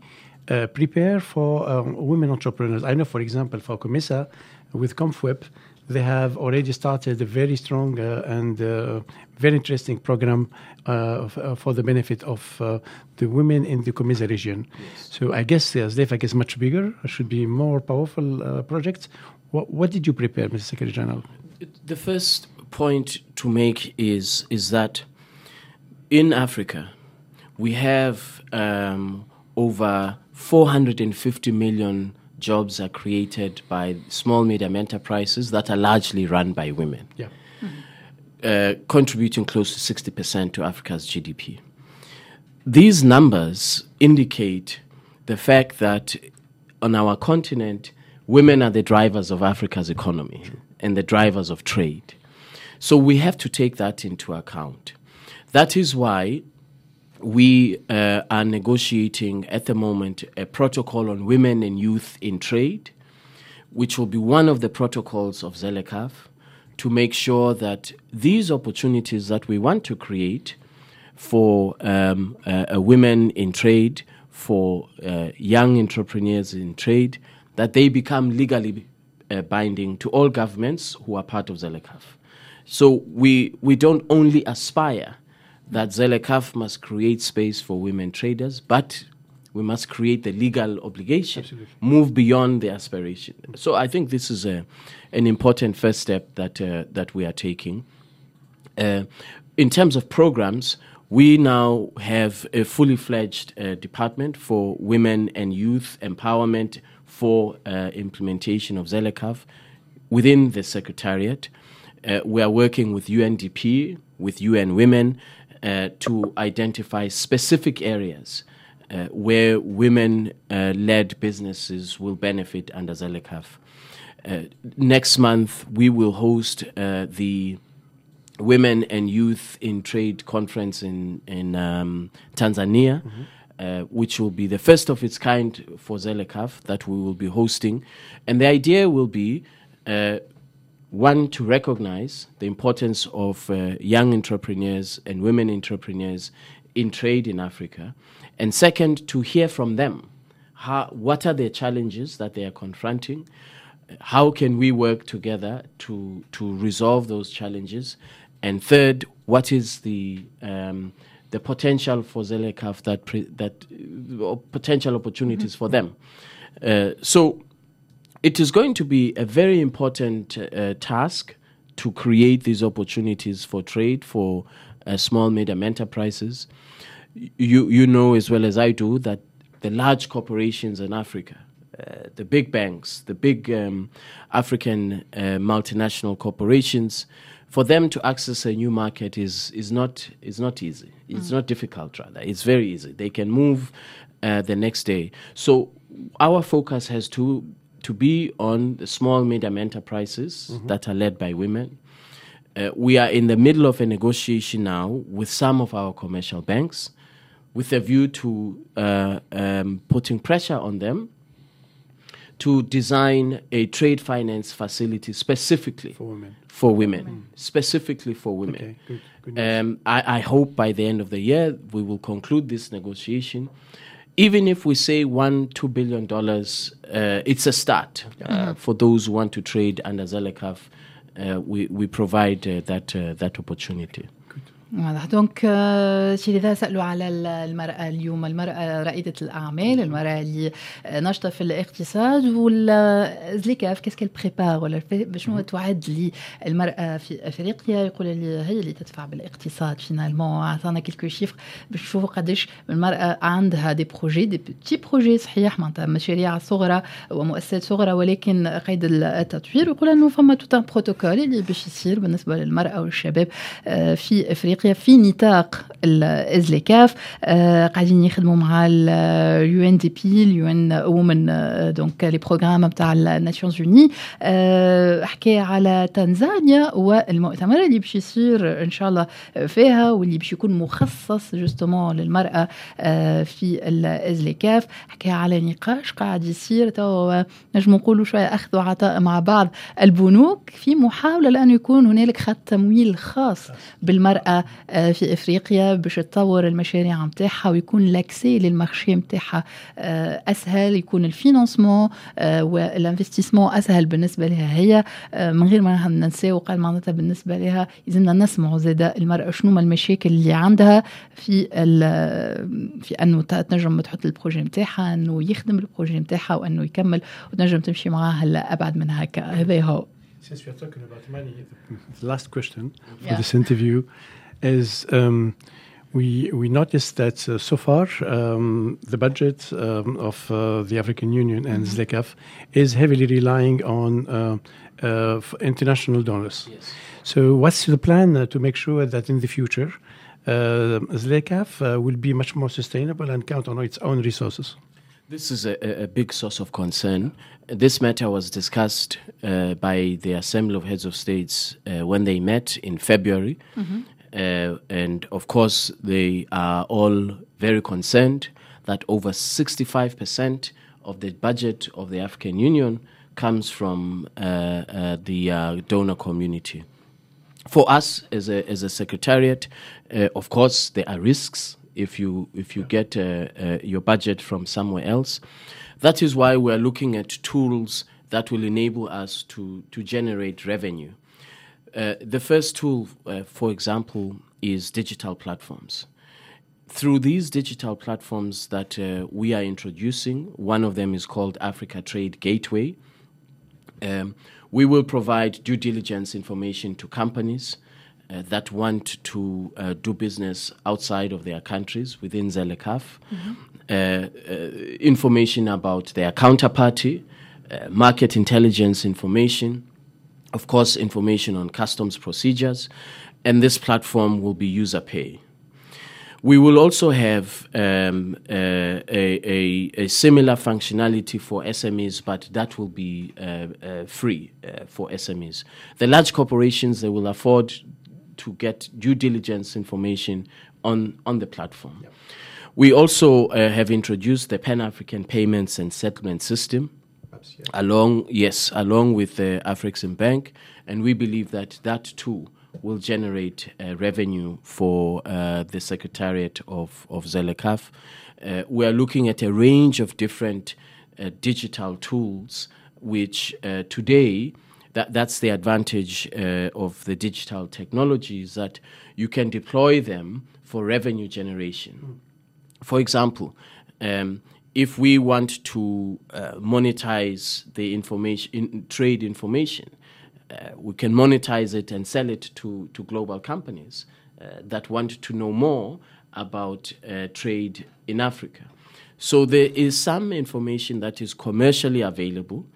uh, prepare for um, women entrepreneurs. I know, for example, for Comisa with ComfWeb, they have already started a very strong uh, and uh, very interesting program uh, f- for the benefit of uh, the women in the Comisa region. So I guess uh, ZLEFAC is much bigger, should be more powerful uh, project. What, what did you prepare, Mr. Secretary General? The first point to make is is that in Africa we have um, over 450 million jobs are created by small medium enterprises that are largely run by women, Yeah. uh, contributing close to 60% to Africa's GDP. These numbers indicate the fact that on our continent, women are the drivers of Africa's economy and the drivers of trade. So we have to take that into account. That is why we uh, are negotiating at the moment a protocol on women and youth in trade, which will be one of the protocols of ZELECAF, to make sure that these opportunities that we want to create for um, uh, uh, women in trade, for uh, young entrepreneurs in trade, that they become legally uh, binding to all governments who are part of Zelekaf. So we, we don't only aspire that Zelekaf must create space for women traders, but we must create the legal obligation, Absolutely. move beyond the aspiration. So I think this is a, an important first step that, uh, that we are taking. Uh, in terms of programs, we now have a fully fledged uh, department for women and youth empowerment for uh, implementation of Zelekaf within the Secretariat. Uh, we are working with UNDP, with UN Women, uh, to identify specific areas uh, where women uh, led businesses will benefit under Zelekaf. Uh, next month, we will host uh, the Women and Youth in Trade Conference in, in um, Tanzania, uh, which will be the first of its kind for Zelekaf that we will be hosting. And the idea will be uh, one, to recognize the importance of uh, young entrepreneurs and women entrepreneurs in trade in Africa. And second, to hear from them. How, what are the challenges that they are confronting? How can we work together to, to resolve those challenges? And third, what is the, um, the potential for Zelekaf that, pre- that uh, potential opportunities for them? Uh, so it is going to be a very important uh, task to create these opportunities for trade for uh, small medium enterprises. You you know as well as I do that the large corporations in Africa, uh, the big banks, the big um, African uh, multinational corporations, for them to access a new market is is not is not easy. It's not difficult rather. It's very easy. They can move uh, the next day. So our focus has to to be on the small medium enterprises that are led by women. Uh, we are in the middle of a negotiation now with some of our commercial banks with a view to uh, um, putting pressure on them to design a trade finance facility specifically For women. for women, specifically for women. Okay, good. good. Um, I, I hope by the end of the year we will conclude this negotiation. Even if we say one, two billion dollars, uh, it's a start uh, for those who want to trade under Zelekaf. Uh, we, we provide uh, that uh, that opportunity. واضح. دونك آه، لذا سألوا على ال- المرأة اليوم. المرأة رائدة الأعمال المرأة اللي آه، ناشطة في الاقتصاد والزليكاف qu'est-ce qu'elle prépare ولا شنو تعد للمرأة في أفريقيا؟ يقول لي هي اللي تدفع بالاقتصاد finalement عطانا quelques chiffres باش نشوفوا قداش المرأة عندها des projets des petits projets صحيح معناتها مشاريع صغرى ومؤسسات صغرى ولكن قيد التطوير. ويقول انه فما tout un protocole اللي باش يصير بالنسبة للمرأة والشباب آه، في أفريقيا. في نطاق الازليكاف آه، قاعدين يخدموا مع ال UNDP ال UN Women donc les programmes نتاع ال Nations Unies حكى على تنزانيا والمؤتمر اللي باش يصير إن شاء الله فيها واللي باش يكون مخصص justement للمرأة آه، في الازليكاف حكى على نقاش قاعد يصير تو نجم نقولوا شوية أخذ وعطاء مع بعض البنوك في محاولة لأنه يكون هنالك خط تمويل خاص بالمرأة. آه، في إفريقيا باش تطور المشاريع نتاعها ويكون l'accès لل marché نتاعها آه، أسهل يكون ال financement آه، وال investissement أسهل بالنسبة لها هي. آه، من غير ما ننساو قال معناتها بالنسبة لها لازمنا نسمعوا زاده المرأة شنو المشاكل اللي عندها في ال- في أنه تنجم تحط ال projet نتاعها أنه يخدم ال projet نتاعها وأنه يكمل وتنجم تمشي معاه لأبعد من هكا. هذا هو. Since we are talking about money, the last question for Yeah. this interview. Is um, we we noticed that uh, so far um, the budget um, of uh, the African Union and ZLECAF is heavily relying on uh, uh, f- international donors. So, what's the plan uh, to make sure that in the future uh, ZLECAF uh, will be much more sustainable and count on its own resources? This is a, a- a big source of concern. This matter was discussed uh, by the Assembly of Heads of States uh, when they met in February. Uh, and of course, they are all very concerned that over 65% of the budget of the African Union comes from uh, uh, the uh, donor community. For us as a, as a secretariat, uh, of course, there are risks if you, if you get uh, your budget from somewhere else. That is why we're looking at tools that will enable us to, to generate revenue. Uh, the first tool, uh, for example, is digital platforms. Through these digital platforms that uh, we are introducing, one of them is called Africa Trade Gateway. Um, we will provide due diligence information to companies uh, that want to uh, do business outside of their countries within Zelekaf, mm-hmm. uh, uh, information about their counterparty, uh, market intelligence information, of course, information on customs procedures, and this platform will be user pay. We will also have um, uh, a, a, a, similar functionality for SMEs, but that will be uh, uh, free uh, for SMEs. The large corporations they will afford to get due diligence information on on the platform. Yep. We also uh, have introduced the Pan African Payments and Settlement System. Along, yes, along with the African Bank, and we believe that that too will generate uh, revenue for uh, the Secretariat of, of Zelekaf. Uh, we are looking at a range of different uh, digital tools, which uh, today, that, that's the advantage uh, of the digital technologies, that you can deploy them for revenue generation. Mm. For example, um, if we want to monetize the information, in, trade information, uh, we can monetize it and sell it to, to global companies uh, that want to know more about uh, trade in Africa. So there is some information that is commercially available,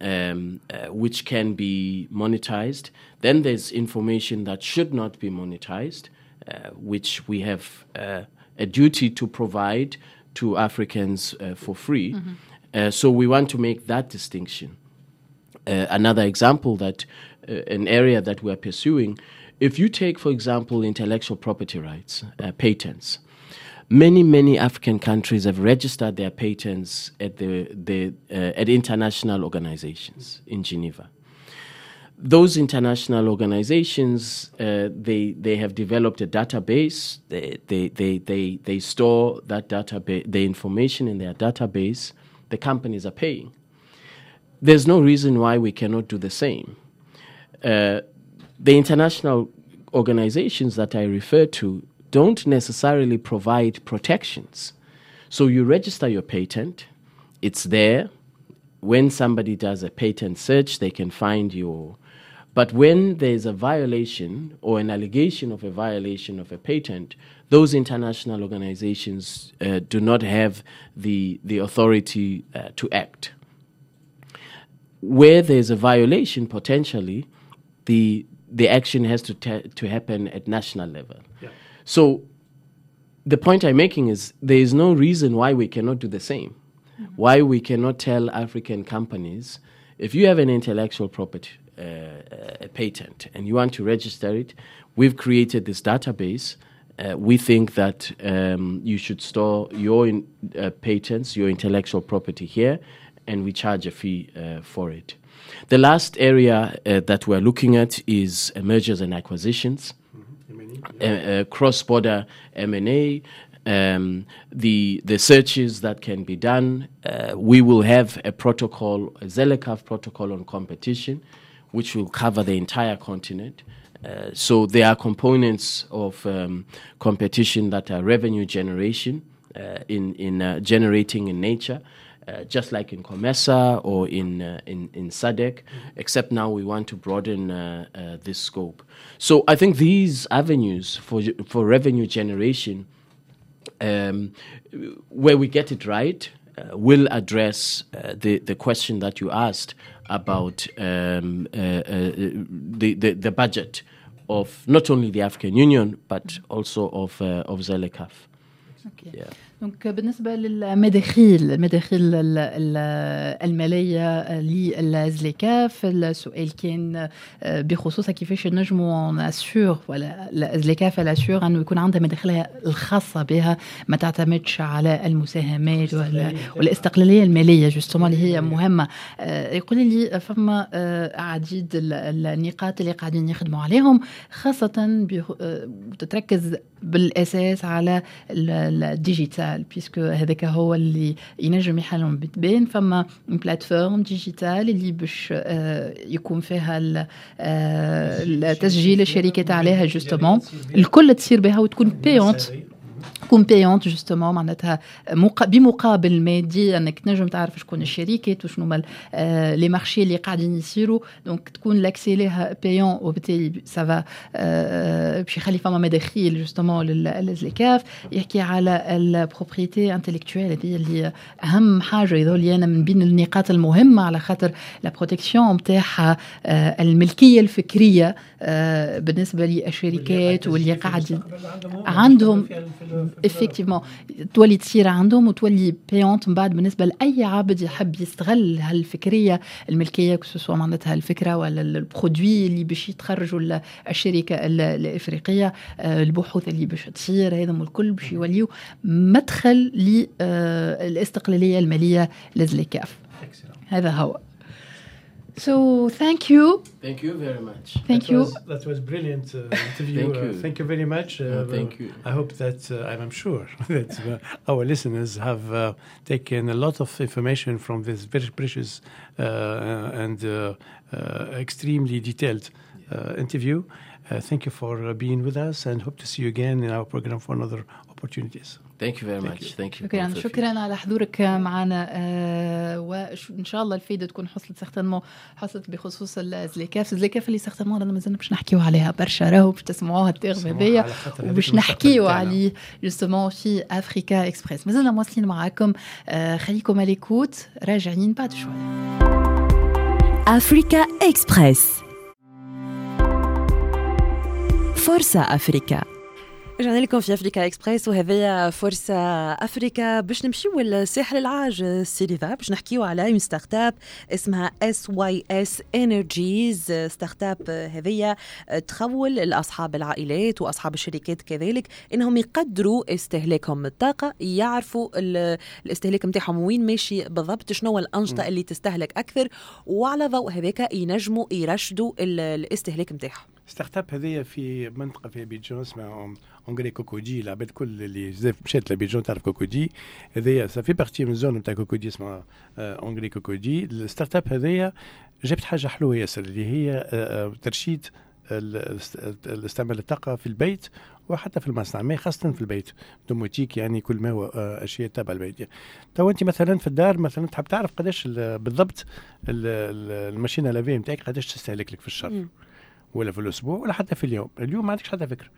um, uh, which can be monetized. Then there's information that should not be monetized, uh, which we have uh, a duty to provide to Africans for free. Mm-hmm. so we want to make that distinction. Uh, another example that uh, an area that we're pursuing, if you take, for example, intellectual property rights, uh, patents, many many African countries have registered their patents at the, the uh, at international organizations in Geneva. Those international organizations uh, they they have developed a database. They they they they, they store that database the information in their database. The companies are paying there's no reason why we cannot do the same. Uh, the international organizations that I refer to don't necessarily provide protections. So you register your patent, it's there. When somebody does a patent search, they can find your. But when there's a violation or an allegation of a violation of a patent, those international organizations uh, do not have the, the authority uh, to act where there's a violation potentially, the the action has to to happen at national level. Yeah. So the point I'm making is there is no reason why we cannot do the same. Mm-hmm. Why we cannot tell African companies if you have an intellectual property a patent and you want to register it, we've created this database. Uh, we think that um, you should store your in, uh, patents, your intellectual property here, and we charge a fee uh, for it. The last area uh, that we're looking at is mergers and acquisitions, mm-hmm. cross-border M&A, um, the the searches that can be done. Uh, we will have a protocol, a Zelekaf protocol on competition, which will cover the entire continent. Uh, so there are components of um, competition that are revenue generation uh, in in generating in nature. Uh, just like in Comesa or in uh, in in SADC, except now we want to broaden uh, uh, this scope. So I think these avenues for for revenue generation, um, where we get it right, uh, will address the the question that you asked about um, the, the the budget of not only the African Union but also of of Zelekaf. دونك بالنسبة للمداخيل المداخيل المالية للزليكاف السؤال كان بخصوص كيفاش نجموا n'assure ولا الزليكاف elle assure إنه يكون عندها مداخلها الخاصة بها ما تعتمدش على المساهمات والاستقلالية المالية. justement اللي هي مهمة. يقول لي فما عديد النقاط اللي قاعدين يخدموا عليهم خاصة تتركز بالأساس على ال digital. puisque هذاك هو اللي ينجم يحلهم بتبان فما plateforme digitale اللي باش يكون فيها تسجيل الشركات عليها justement الكل تصير بها وتكون payante تكون payante justement معناتها بمقابل مادي إنك تنجم تعرف شكون الشركات وشنو هما les marchés اللي قاعدين يصيروا. donc تكون l'accès ليها payant وبالتالي ça va باش يخلي فما مداخيل justement للزكاف يحكي على ال propriété intellectuelle هذه اللي أهم حاجة يظل أنا من بين النقاط المهمة على خاطر la protection نتاعها الملكية الفكرية بالنسبة للشركات واللي قاعد عندهم effectivement تولي تصير عندهم وتولي payante من بعد بالنسبة لأي عبد يحب يستغل هالفكرية الملكية que ce soit معناتها الفكرة ولا ال produit اللي باش يتخرجوا الشركة الإفريقية آه، البحوث اللي باش تصير هذم الكل باش يوليو مدخل للاستقلاليه المالية لزليكاف هذا هو. So thank you. Thank you very much. Thank that you. Was, that was brilliant uh, [laughs] interview. thank you. Uh, thank you very much. Uh, thank you. I hope that uh, I'm sure [laughs] that uh, our listeners have uh, taken a lot of information from this very precious and extremely detailed interview. thank you for being with us and hope to see you again in our program for another opportunities. Thank you very Thank much. You. Thank you. شكرا. شكرا على حضورك معنا آه وإن شاء الله الفايده تكون حصلت certainement حصلت بخصوص الزليكاف الزليكاف اللي certainement رانا مازلنا باش نحكيو عليها برشا راهو باش تسمعوها التيغ هذيا وباش نحكيو عليه justement في Africa Express مازلنا مواصلين معاكم آه خليكم à l'écoute راجعين بعد شوية Africa Express فرصة أفريكا. رجعنا لكم في Africa Express وهذه فرصة أفريكا باش نمشيو للساحل العاج سيريفا باش نحكيو على une start-up اسمها SYS Energies start-up هذه تخول لاصحاب العائلات وأصحاب الشركات كذلك إنهم يقدروا استهلاكهم الطاقة يعرفوا الاستهلاك نتاعهم وين ماشي بالضبط شنو الأنشطة اللي تستهلك أكثر وعلى ضوء هذاك ينجموا يرشدوا الاستهلاك نتاعهم. start-up هذه في منطقة في أبيدجان اسمها اونغري كوكودي العباد كل اللي مشات لأبيدجان تعرف كوكودي هذايا في partie من ال zone نتاع كوكودي اسمها اونغري كوكودي ال start-up هذايا جابت حاجة حلوة ياسر اللي هي ترشيد الاستعمال الطاقة في البيت وحتى في المصنع ما خاصة في البيت domotique يعني كل ما هو أشياء تابعة البيت تو أنت مثلا في الدار مثلا تحب تعرف قداش بالضبط ال machine à laver نتاعك قداش تستهلك لك في الشهر ولا في الأسبوع ولا حتى في اليوم اليوم ما عندكش حتى فكرة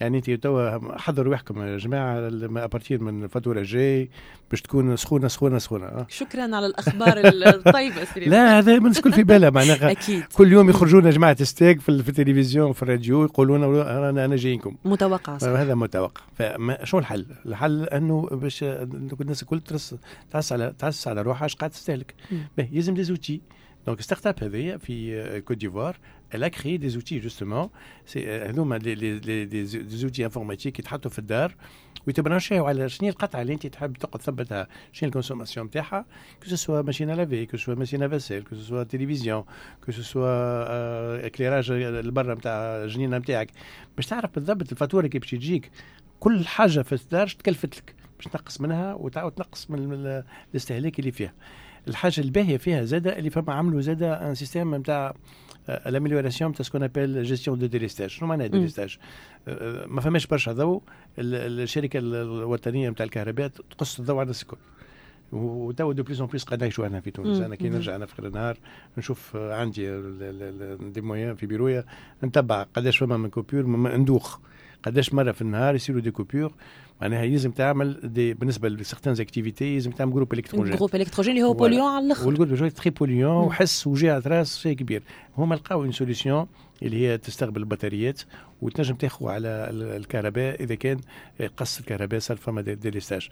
يعني انت توا حضروا روحكم يا جماعة à partir من الفاتوره الجاي باش تكون سخونة سخونة سخونة أه. شكرا على الأخبار [laughs] الطيبة لا هذا ما الكل في بالها معناها [laughs] أكيد. كل يوم يخرجوا لنا جماعة STEG في, التلفزيون في الراديو يقولوا لنا أنا أنا جايينكم. متوقع صح. هذا متوقع. فشو الحل؟ الحل أنه باش الناس الكل تحس على تحس على روحها اش قاعد تستهلك. يلزم des outils donc start-up هذه في كوت ديفوار elle a créé des outils justement. هذوما des outils informatiques يتحطوا في الدار ويتبرانشيو على شنو القطعه اللي انت تحب تقعد تثبتها شنو ال consommation نتاعها كو سوا ماشين لافي كو سوا ماشين فاسيل كو سوا تلفزيون كو سوا اكليراج البرة نتاع الجنينه نتاعك باش تعرف بالضبط الفاتوره كيف باش تجيك كل حاجة في الدار تكلفت لك. باش تنقص منها وتعاود تنقص من الاستهلاك اللي فيها. الحاجة الباهية فيها زادة اللي فما عملوا زادة un système نتاع l'amélioration de ce qu'on appelle gestion de délestage شنو معناها délestage ما فماش برشا ضوء. الشركة الوطنية نتاع الكهرباء تقص الضوء على السكون وتوا de plus en plus قاعد نعيشوا أنا في تونس. أنا كي نرجع أنا في النهار نشوف عندي des moyens في بيرويا نتبع قداش فما من coupure ندوخ قداش مرة في النهار يصيروا des coupures معناها يلزم تعمل دي بالنسبة ل certaines activités يلزم تعمل groupe électrogène groupe électrogène اللي هو polluant على الأخر. وال groupe électrogène très polluant وحس وجهة راس شيء كبير. هما لقاو une solution اللي هي تستقبل البطاريات وتنجم تاخذ على الكهرباء. إذا كان قص الكهرباء صار فما délestage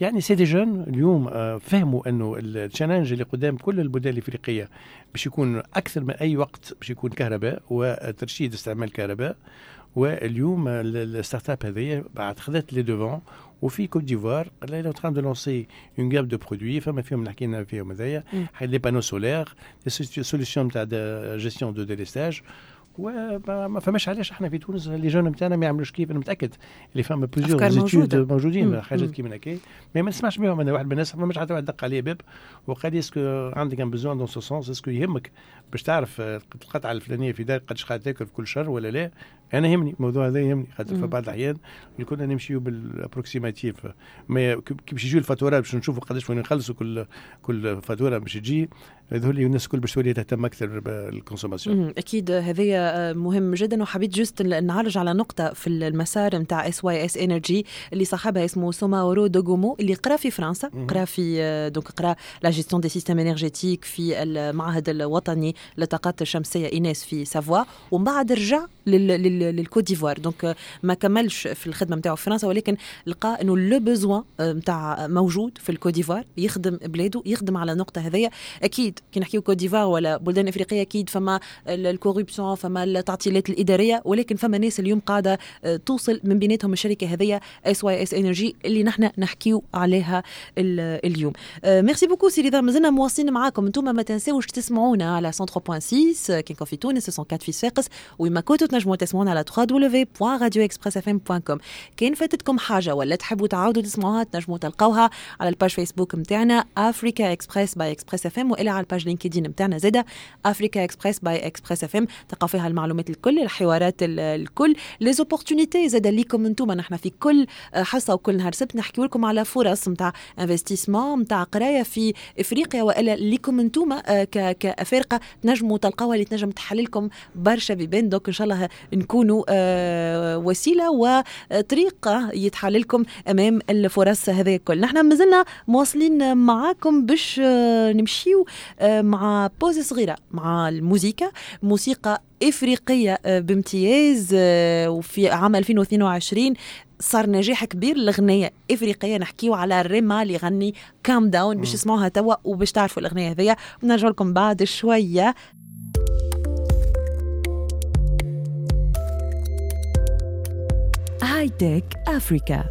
يعني c'est des jeunes اليوم آه، فهموا إنه ال challenge اللي قدام كل البلدان الإفريقية باش يكون أكثر من أي وقت باش يكون كهرباء وترشيد استعمال الكهرباء واليوم ال start-up هذه بعد خذت les devants وفي كوت ديفوار est en train de lancer une gamme de produits فما فيهم اللي حكينا فيهم هذايا les panneaux solaires solution تاع gestion de délestage وما فماش علاش إحنا في تونس les jeunes نتاعنا ما يعملوش كيف. أنا متأكد اللي فما plusieurs études موجودين حاجات كيما هكا. mais ما نسمعش بهم. أنا واحد من الناس ما مش حتى واحد دق عليه باب. وقال لي est-ce que عندك un besoin dans ce sens est-ce que يهمك باش تعرف القطعة الفلانية في دار قداش قاعد تاكل في كل شهر ولا لا؟ أنا يهمني. الموضوع هذا يهمني. خاطر في بعض الأحيان كنا نمشيو بال approximatif ما كي باش يجيو الفاتورات باش نشوفوا قداش وين نخلصوا كل كل فاتورة باش تجي هذول الناس الكل باش تولي تهتم أكثر بال consommation أكيد هذايا مهم جدا. وحبيت juste نعرج على نقطة في المسار نتاع اس واي اس انرجي اللي صاحبها اسمه سوماورو دوغومو اللي قرأ في فرنسا. قرأ في donc قرأ la gestion des systèmes énergétiques في المعهد الوطني للطاقات الشمسية ايناس في سافوا. ومن بعد رجع للكوت ديفوار. donc ما كملش في الخدمة نتاعو في فرنسا ولكن لقى إنه le besoin نتاع موجود في الكوت ديفوار. يخدم بلاده يخدم على النقطة هذيا. أكيد كي نحكيو كوت ديفوار ولا بلدان إفريقية أكيد فما ال corruption فما التعطيلات الإدارية ولكن فما ناس اليوم قاعدة آه، توصل من بيناتهم الشركة هذيا اس واي اس انرجي اللي نحن نحكيو عليها اليوم. merci beaucoup سي رضا مازلنا مواصلين معاكم. أنتم ما تنساوش تسمعونا على 103.6 كي في تونس 104 في صفاقس وما كنتوا تنجموا تسمعونا على www.radioexpressfm.com كان فاتتكم حاجة ولا تحبوا تعاودوا تسمعوها تنجموا تلقاوها على ال page فيسبوك نتاعنا افريكا اكسبريس باي اكسبريس اف ام وإلا على ال page لينكدين نتاعنا زاده افريكا اكسبريس باي اكسبريس اف ام تلقاو فيها المعلومات الكل الحوارات الكل les opportunités زاده ليكم أنتم نحن في كل حصة وكل نهار سبت نحكيو لكم على فرص نتاع انفستيسمون نتاع قراية في إفريقيا. وألا ليكم أنتم آه، كافارقه تنجموا تلقاوها اللي تنجم تحللكم برشا بيبان. دوك إن شاء الله نكونوا آه، وسيلة وطريق يتحل لكم أمام الفرص هذه الكل. نحن مازلنا مواصلين معاكم باش آه، نمشيو مع بوز صغيرة مع الموسيقى. موسيقى إفريقية بامتياز وفي عام 2022 صار نجاح كبير لغنية إفريقية. نحكيو على ريما اللي غني كام داون باش تسمعوها توا وباش تعرفوا الأغنية هذيا. ونرجع لكم بعد شوية. هاي تك أفريكا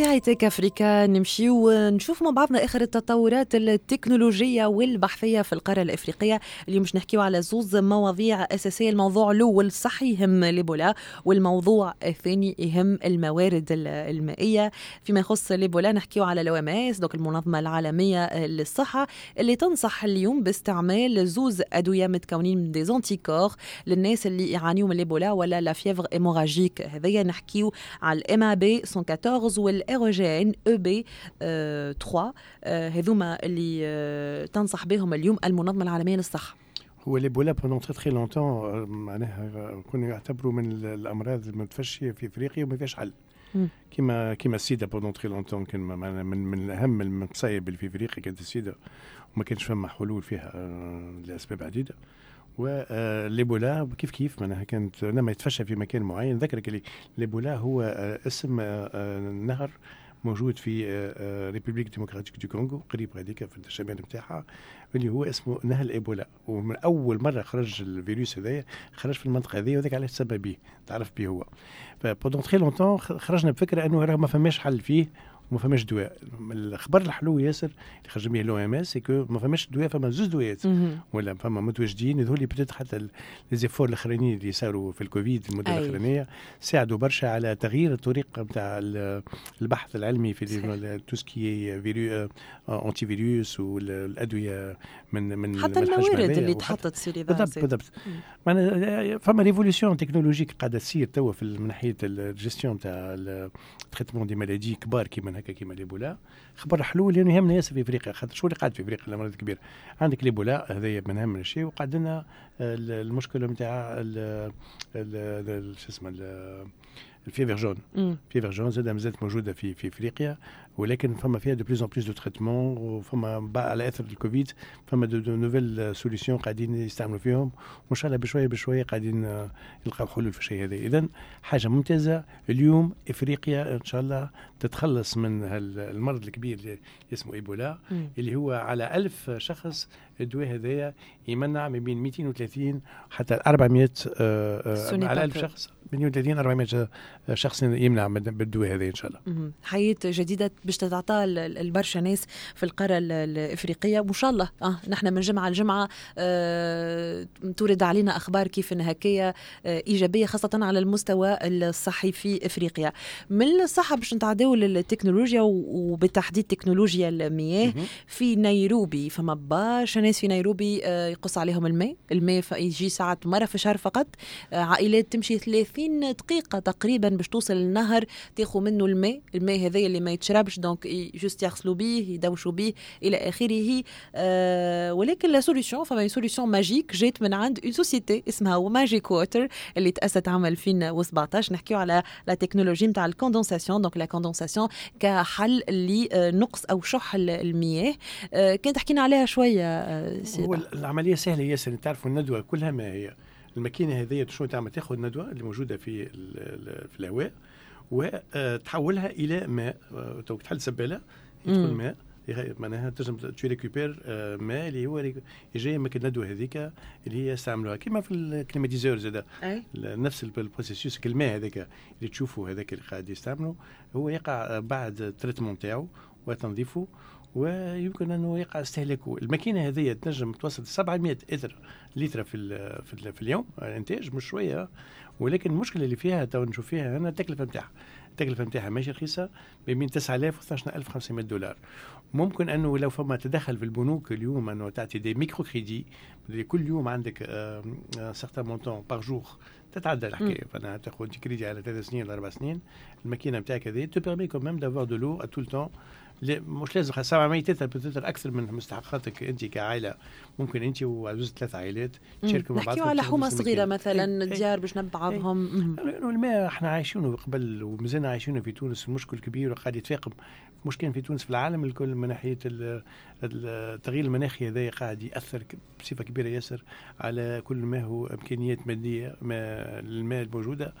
في هاي تك أفريكا نمشي ونشوف مع بعضنا آخر التطورات التكنولوجية والبحثية في القارة الإفريقية. اليوم مش نحكيو على زوز مواضيع أساسية الموضوع الأول صح يهم l'Ebola والموضوع الثاني يهم الموارد المائية. فيما يخص l'Ebola نحكيو على l'OMS donc المنظمة العالمية للصحة اللي تنصح اليوم باستعمال زوز أدوية متكونين من des anticorps للناس اللي يعانيوا من l'Ebola ولا la fièvre hémorragique هذيا نحكيو على الام بي 114 وال ايروجين أو بي 3 هذوما اللي تنصح بهم اليوم المنظمة العالمية للصحة. هو l'Ebola pendant très très longtemps معناها كانوا يعتبروا من الأمراض المتفشية في إفريقيا وما فيهاش حل. كيما كيما السيدا pendant très longtemps كان من من اهم المصايب اللي في إفريقيا كانت السيدا وما كانش فما حلول فيها لأسباب عديدة. و l'Ebola كيف كيف معناها كانت لما يتفشى في مكان معين. ذكرك اللي l'Ebola هو اسم نهر موجود في République démocratique du Congo قريب هذيك في الشمال نتاعها اللي هو اسمه نهر الإيبولا. ومن أول مرة خرج الفيروس هذايا خرج في المنطقة هذه وذاك علاش تسبب به تعرف به هو. ف pendant très longtemps خرجنا بفكرة أنه راه ما فماش حل فيه. وما فماش دواء. الخبر الحلو ياسر اللي خرج به l'OMS c'est que ما فماش دواء فما زوج دوايات. ولا فما متواجدين هذول بتات حتى les efforts الأخرانيين اللي صاروا في الكوفيد المدة الأخرانية ساعدوا برشا على تغيير الطريقة نتاع البحث العلمي في tout ce qui est virus antivirus والادويه من من حتى الموارد اللي تحطت c'est vrai بالضبط بالضبط. فما révolution technologique قاعدة تصير توا من ناحية الجيستيون تاع ال traitement des maladies كبار كيما هكا كيما l'Ebola خبر حلول لأنه يهمنا ياسر في إفريقيا خاطر شو اللي قاعد في إفريقيا؟ الامراض الكبيره عندك l'Ebola هذايا من اهم الشيء وقعد لنا المشكلة نتاع شو اسمه ال fièvre jaune. ال fièvre jaune زاد مازالت موجودة في في إفريقيا. ولكن فما فيها de plus en plus de traitements وفما على آثر الكوفيد فما de, de nouvelles solutions قاعدين يستعملوا فيهم. وإن شاء الله بشوية بشوية قاعدين يلقاو حلول في الشيء هذا. اذا حاجة ممتازة. اليوم إفريقيا إن شاء الله تتخلص من المرض الكبير اللي اسمه إيبولا اللي هو على ألف شخص الدواء هذايا يمنع من بين 230 حتى 400 على 1000 شخص. 230 400 شخص يمنع بالدواء هذا إن شاء الله. حياة جديدة باش تتعطى البرشا ناس في القاره الإفريقية. وإن شاء الله آه نحن من جمعة لجمعة آه تورد علينا أخبار كيف هكايا آه إيجابية خاصة على المستوى الصحي في إفريقيا. من الصحة باش نتعداو للتكنولوجيا وبالتحديد تكنولوجيا المياه في نيروبي. فما برشا ناس في نيروبي آه يقص عليهم الماء، الماء يجي ساعات مرة في الشهر فقط. آه عائلات تمشي 30 دقيقة تقريبا باش توصل للنهر تاخذ منه الماء الماء هذا اللي ما يتشربش donc juste يغسلوا به يدوشوا به إلى آخره. آه ولكن la solution فما solution magique جات من عند une société اسمها Majik Water اللي تأسست عام 2017 نحكيو على la technologie نتاع ال condensation donc la condensation كحل لنقص أو شح المياه. آه كنت تحكينا عليها شوية آه هو العملية سهلة ياسر تعرفوا الندوة كلها ما هي؟ الماكينة هذه شنو تعمل تاخذ الندوه اللي موجودة في في الهواء وتحولها إلى ماء تو تحل سبالة يدخل ماء معناها تنجم tu récupères ماء اللي هو جاي من الندوه هذيك اللي هي استعملوها. كما في ال climatiseur زاد نفس ال processus الماء هذاك اللي تشوفوا هذاك اللي قاعد يستعملوا هو يقع بعد ال traitement تاعو وتنظيفه ويمكن أنه يقع استهلاكه. الماكينة هذه تنجم توصل 700 لتر لتر في في, في اليوم إنتاج مش شوية. ولكن المشكلة اللي فيها تو نشوف فيها هنا التكلفة نتاعها التكلفة نتاعها ماشي رخيصة ما بين 9000 و 12500 دولار. ممكن أنه لو فما تدخل في البنوك اليوم أنه تعطي des micro-crédits كل يوم عندك certain montant par jour تتعدى الحكاية. فأنا تاخذ كريدي على ثلاث سنين ولا أربع سنين الماكينة نتاعك هذه te permet quand même d'avoir de l'eau tout le temps مش لازم 700 لتر بتتر أكثر من مستحقاتك أنت كعائلة. ممكن أنت وزوج ثلاث عائلات تشاركوا مع بعض نحكيو على حومة صغيرة مثلا ديار باش نبعضهم. الماء إحنا عايشينه قبل ومازلنا عايشينه في تونس مشكل كبير وقاعد يتفاقم. مشكل في تونس في العالم الكل من ناحية التغيير المناخي هذا قاعد يأثر بصفة كبيرة ياسر على كل ما هو إمكانيات مادية ما الماء الموجوده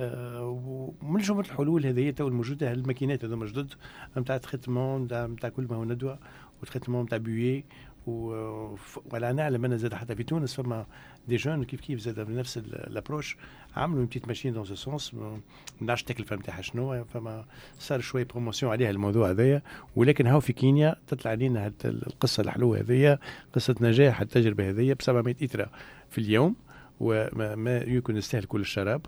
ومن جمله الحلول هذه تو الموجودة الماكينات هذوما جدد نتاع traitement نتاع كل ما هو ندوة و traitement نتاع pluie ولا نعلم أنا زاد حتى في تونس فما des jeunes كيف كيف زاد بنفس ال approche عملوا une petite machine dans ce sens ما نعرفش التكلفه نتاعها شنو فما صار شوية promotion عليها الموضوع هذايا ولكن هاو في كينيا تطلع علينا القصة الحلوة هذيا قصة نجاح التجربه هذيا ب 700 لتر في اليوم وما يمكن يستهلك كل الشراب.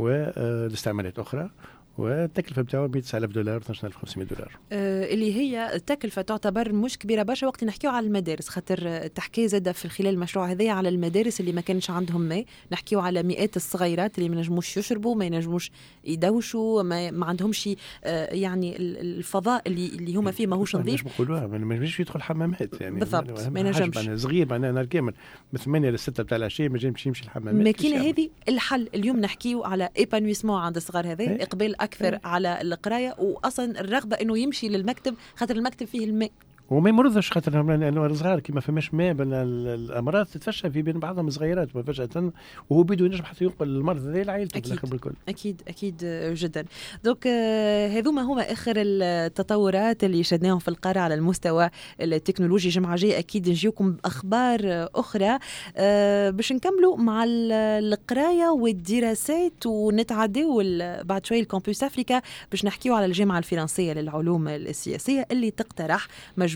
والاستعمالات أخرى. والتكلفة بتاعه 9000 دولار 12500 دولار. آه اللي هي التكلفة تعتبر مش كبيرة برشا وقت نحكيو على المدارس خاطر تحكي زاد في خلال المشروع هذايا على المدارس اللي ما كانش عندهم ماء. نحكيو على مئات الصغيرات اللي ما نجموش يشربوا ما ينجموش يدوشوا ما, ما عندهمش آه يعني الفضاء اللي اللي هما فيه ماهوش نظيف. نقولوها ما ينجمش يدخل حمامات يعني. بالضبط ما ينجمش. صغير معناها نهار كامل. من 8 ل 6 بتاع العشيه ما ينجمش يمشي الحمامات الماكينه هذه الحل. اليوم نحكيو على ايبانويسمون عند الصغار هذا إقبال أكثر على القراية واصلا الرغبة إنه يمشي للمكتب خاطر المكتب فيه وما يمرضش خاطر لأنه صغار كي ما فماش ماء الأمراض تتفشى في بين بعضهم صغيرات فجاه وهو بيدو ينجم حتى ينقل المرض هذا لعائلته أكيد. في بالكل. أكيد أكيد جدا. donc هذوما هما آخر التطورات اللي شدناهم في القاره على المستوى التكنولوجي. جمعه جاية أكيد نجيوكم بأخبار أخرى. باش نكملوا مع القراية والدراسات ونتعداو بعد شوي ال Campus Africa باش نحكيو على الجامعة الفرنسية للعلوم السياسية اللي تقترح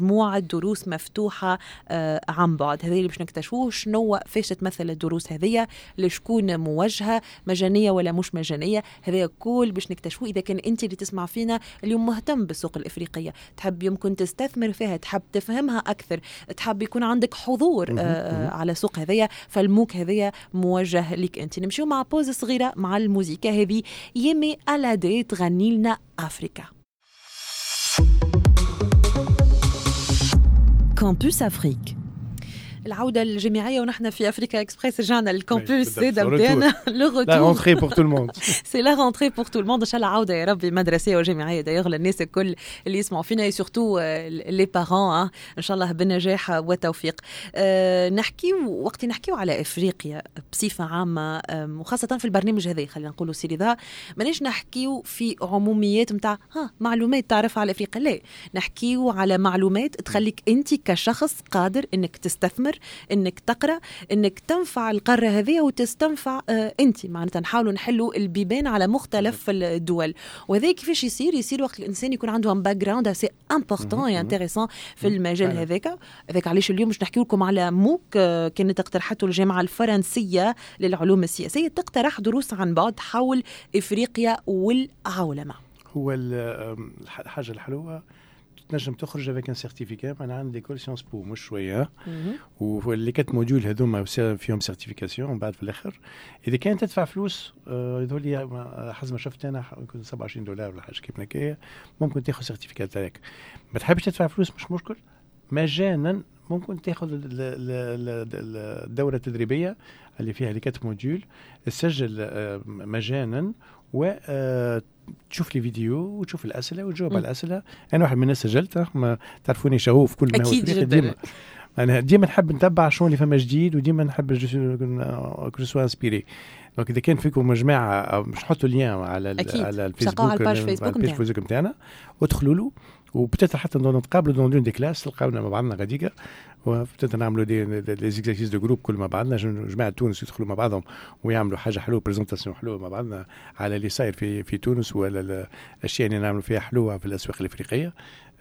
مجموعة دروس مفتوحة آه، عن بعد. هذا اللي باش نكتشفوه شنو فاش تمثل الدروس هذيا لشكون موجهة؟ مجانية ولا مش مجانية؟ هذا كل باش نكتشفوه. إذا كان أنت اللي تسمع فينا اليوم مهتم بالسوق الإفريقية تحب يمكن تستثمر فيها تحب تفهمها أكثر تحب يكون عندك حضور آه، على سوق هذيا فالموك هذيا موجه لك أنت. نمشيو مع بوز صغيرة مع الموسيقى هذه. يمي الادي تغني لنا أفريكا. Campus Afrique. العودة الجامعيه ونحن في Africa Express رجعنا لل campus. زاد Le بدينا le la rentrée pour tout le monde c'est la rentrée pour tout le monde ان شاء الله عودة يا ربي مدرسية وجامعية. دايوغ للناس الكل اللي يسمعوا فينا surtout les parents ان شاء الله بالنجاح والتوفيق. آه، نحكيو وقت نحكيو على إفريقيا بصفة عامة وخاصة في البرنامج هذا خلينا نقولوا c'est vrai ذا. ماناش نحكيو في عموميات نتاع ها معلومات تعرفها على إفريقيا لا. نحكيو على معلومات تخليك أنت كشخص قادر إنك تستثمر إنك تقرأ إنك تنفع القاره هذه وتستنفع آه أنت. معناتها نحاولوا نحلوا البيبان على مختلف الدول. وهذا كيفاش يصير؟ يصير وقت الإنسان يكون عنده un background assez important et intéressant في المجال. هذاك. هذاك علاش اليوم باش نحكي لكم على MOOC آه، كانت اقترحته الجامعة الفرنسية للعلوم السياسية. تقترح دروس عن بعد حول إفريقيا والعولمة. هو ال- الح- الحاجة الحلوة تنجم تخرج avec un certificat من عند d'école Sciences Po مش شوية. واللي كانت modules هذوما فيهم certification من بعد في الآخر. إذا كان تدفع فلوس آه، هذول لي ما- حسب ما شفت أنا ح- يمكن 27 دولار ولا حاجة كيف هكايا ممكن تاخذ certificat تاعك ما تحبش تدفع فلوس مش مشكل. مجانا ممكن تاخذ ال- ال- ال- ال- الدورة التدريبية اللي فيها اللي كانت module. تسجل آه، مجانا وتشوف les vidéos وتشوف الأسئلة وتجاوب. على الأسئلة أنا واحد من الناس سجلت آه، ما تعرفوني شغوف كل ما أكيد جدا ديما أنا ديما نحب نتبع شنو اللي فما جديد وديما نحب je sois inspiré donc إذا كان فيكم جماعة أو باش نحطوا ال lien على أكيد. على شقاو على الفيسبوك ال page. فيسبوك نتاعنا وادخلوا له و peut-être حتى نتقابلوا dans dans des classes تلقاونا مع بعضنا غاديكا. و peut-être نعملوا des les exercices de groupe كل مع بعضنا جم- جماعة تونس يدخلوا مع بعضهم ويعملوا حاجة حلوة présentation حلوة مع بعضنا على اللي صاير في في تونس ولا ال- الأشياء اللي نعملوا فيها حلوة في الأسواق الإفريقية.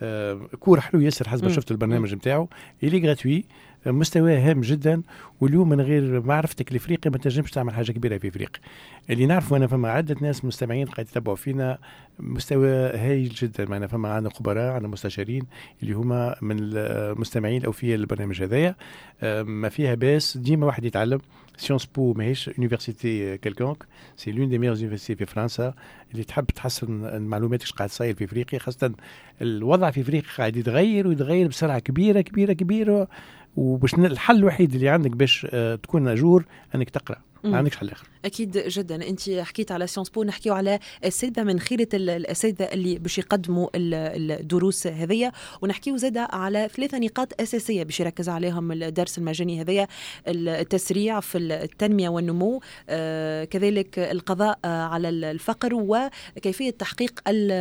آه، cours حلو ياسر حسب. شفت البرنامج نتاعو. il est gratuit مستواه هام جدا واليوم من غير معرفتك لافريقيا ما تنجمش تعمل حاجة كبيرة في افريقيا اللي نعرفه أنا فما عدة ناس مستمعين قاعد يتبعوا فينا مستوى هايل جدا. معنا فما عندنا خبراء عندنا مستشارين اللي هما من المستمعين الأوفياء للبرنامج هذايا. آه، ما فيها باس ديما واحد يتعلم. Sciences Po ماهيش université quelconque c'est l'une des meilleures universités في فرنسا اللي تحب تحسن المعلومات إيش قاعد صاير في افريقيا خاصه الوضع في افريقيا قاعد يتغير ويتغير بسرعة كبيره كبيره كبيره وباش الحل الوحيد اللي عندك باش تكون à jour انك تقرا. ما عندكش حل اخر أكيد جدا. أنت حكيت على Sciences Po نحكيو على الاساتذه من خيرة ال- الاساتذه اللي باش يقدموا ال- الدروس هذيا. ونحكيو زادة على ثلاثة نقاط أساسية باش يركز عليهم الدرس المجاني هذيا. التسريع في التنمية والنمو آه، كذلك القضاء آه، على الفقر وكيفية تحقيق ال-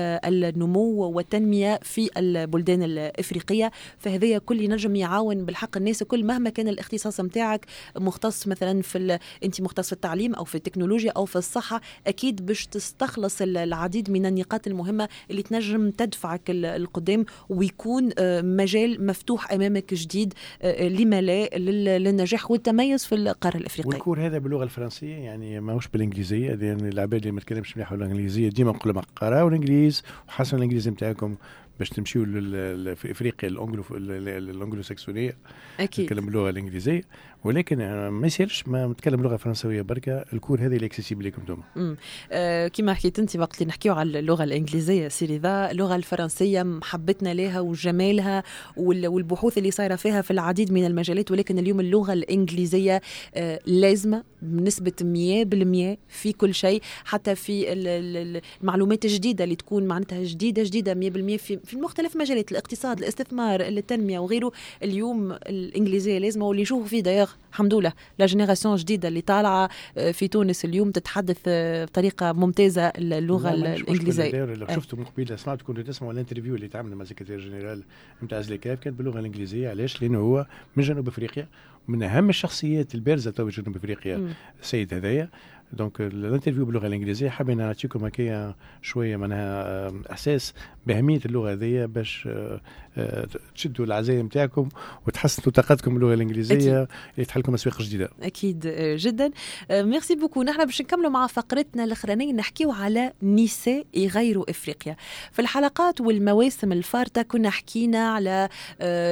النمو والتنمية في البلدان الإفريقية. فهذا كل ينجم يعاون بالحق الناس الكل مهما كان الاختصاص نتاعك مختص مثلا في أنت مختص في التعليم أو في التكنولوجيا أو في الصحة أكيد باش تستخلص ال- العديد من النقاط المهمة اللي تنجم تدفعك ال- القدام ويكون آه، مجال مفتوح أمامك جديد آه، لما لا لل- للنجاح والتميز في القارة الأفريقية. وال cours هذا باللغة الفرنسية يعني ماهوش بالإنجليزية لأن العباد اللي ما تكلمش مليح بالانجليزيه ديما نقول لهم قراو الانجليز وحسنوا الانجليزي نتاعكم باش تمشيو في إفريقيا الانجلو الأنجلو ساكسونيه أكيد. نتكلم باللغة الإنجليزية. ولكن ما يصيرش ما نتكلم لغه فرنسويه بركة ال cours هذه اللي accessible لكم أنتم. آه كما حكيت انت وقت اللي نحكيو على اللغة الإنجليزية سيري ذا اللغة الفرنسية محبتنا لها وجمالها وال- والبحوث اللي صايرة فيها في العديد من المجالات ولكن اليوم اللغة الإنجليزية آه لازمة بنسبة 100% في كل شيء حتى في ال- ال- المعلومات الجديدة اللي تكون معناتها جديدة جديدة 100% في في مختلف مجالات الاقتصاد الاستثمار التنمية وغيره اليوم الإنجليزية لازمة واللي نشوفوا فيه دايوغ الحمد لله la génération جديدة اللي طالعة آه، في تونس اليوم تتحدث آه، بطريقة ممتازة اللغة. الإنجليزية لو إيه. شفتوا من قبيله سمعت كنتوا تسمعوا ال interview اللي تعمل مع ال secrétaire général نتاع ZLECAf كانت باللغة الإنجليزية علاش؟ لأنه هو من جنوب أفريقيا من أهم الشخصيات البارزة تو جنوب أفريقيا. السيد هذايا donc ال interview باللغة الإنجليزية. حابين نعطيكم هكايا شوية معناها إحساس باهميه اللغة هذيا باش آه، آه، تشدوا العزايم نتاعكم وتحسنوا طاقتكم باللغة الإنجليزية. اللي تحلكم أسواق جديدة. أكيد آه، جدا. merci beaucoup. نحن باش نكملوا مع فقرتنا الأخرانية. نحكيو على نساء يغيروا إفريقيا. في الحلقات والمواسم الفارطة كنا حكينا على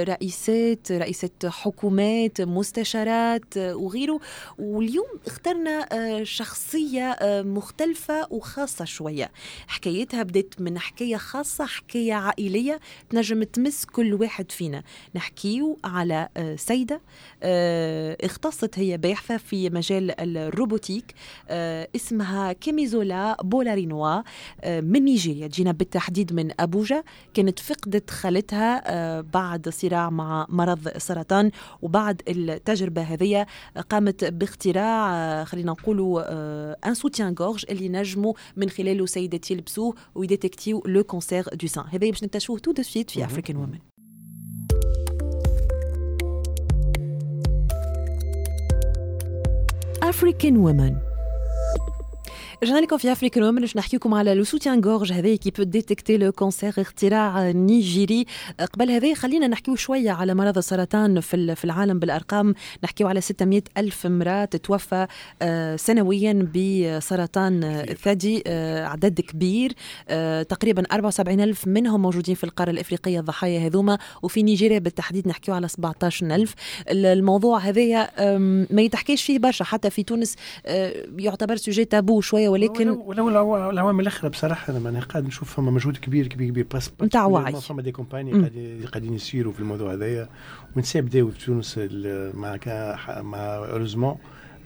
رئيسات رئيسة حكومات مستشارات وغيره. واليوم اخترنا شخصية مختلفة وخاصة شوية. حكايتها بدأت من حكاية خاصة حكاية عائلية تنجم تمس كل واحد فينا. نحكيو على سيدة اختصت هي باحثة في مجال الروبوتيك اسمها كيميزولا بولارينوا من نيجيريا. تجينا بالتحديد من أبوجا. كانت فقدت خالتها بعد صراع مع مرض السرطان وبعد التجربة هذه قامت باختراع خلينا نقولوا un soutien-gorge اللي نجموا من خلاله سيدات يلبسوه ويديتكتيو le cancer du sein هذا باش نكتشفوه tout de suite في African Women African women. لكم في African Women باش نحكيكم على le soutien-gorge هذا qui peut détecter le cancer اختراع نيجيري قبل هذا خلينا نحكيو شوية على مرض السرطان في في العالم بالأرقام. نحكيو على 600 ألف امراه تتوفى آه، سنويا بسرطان الثدي آه، عدد كبير. آه، تقريبا 74 ألف منهم موجودين في القارة الإفريقية الضحايا هذوما. وفي نيجيريا بالتحديد نحكيو على 17 ألف. الموضوع هذايا ما يتحكيش فيه برشا. حتى في تونس يعتبر sujet tabou شوية ولكن ولو العوامل الاخرى بصراحة أنا قاعد نشوف فما مجهود كبير كبير كبير. بس نتاع وعي. فما des campagnes قاعدين يسيروا في الموضوع هذايا. ونساء بداوا في تونس مع مع heureusement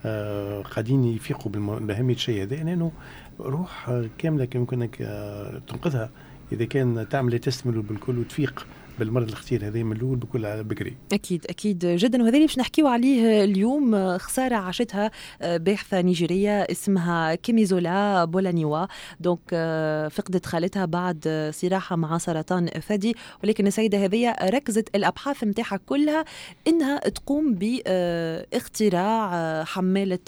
آه قاعدين يفيقوا بأهمية الشيء هذا لأنه روح كاملة كان يمكنك آه تنقذها. إذا كان تعمل test بالكل وتفيق بالمرض الخطير هذا من الأول بكل بكري. أكيد أكيد جدا. وهذا اللي باش نحكيو عليه اليوم خسارة عاشتها باحثة نيجيرية اسمها كيميزولا بولانيوا. دونك فقدت خالتها بعد صراحة مع سرطان ثدي ولكن السيدة هذه ركزت الأبحاث نتاعها كلها إنها تقوم باختراع حمالة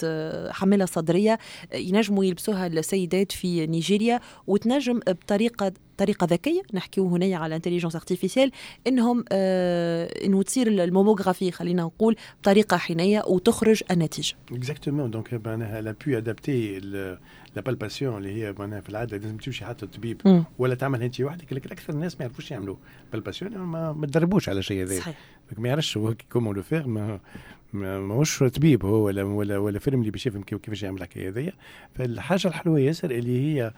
حمالة صدرية ينجموا يلبسوها السيدات في نيجيريا وتنجم بطريقة طريقة ذكية نحكيو هنا على intelligence artificielle إنهم آه إنه تصير ال mammographie خلينا نقول بطريقة حينيه وتخرج النتيجة. exactement donc معناها là peut adapter la palpation اللي هي معناها في العادة لازم تمشي حتى الطبيب. ولا تعمل انت وحدك لكن أكثر الناس ما يعرفوش يعملوا. palpation ما, ما تدربوش على شيء هذا. صحيح. ما يعرفش هو comment le faire ما ماهوش طبيب هو ولا ولا ولا فيلم اللي باش يفهم كيفاش يعمل الحكاية هذيا. فالحاجة الحلوة ياسر اللي هي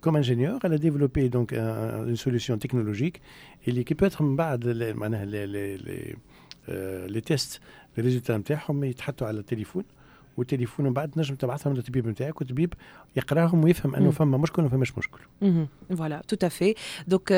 comme ingénieur, elle a développé donc un, une solution technologique et qui peut être بعد les, les, les, les, euh, les tests les résultats نتاعهم يتحطوا على التليفون والتليفون من بعد نجم تبعثهم للطبيب نتاعك والطبيب يقراهم ويفهم إنه فما مشكل وما فماش مشكل. voilà tout à fait donc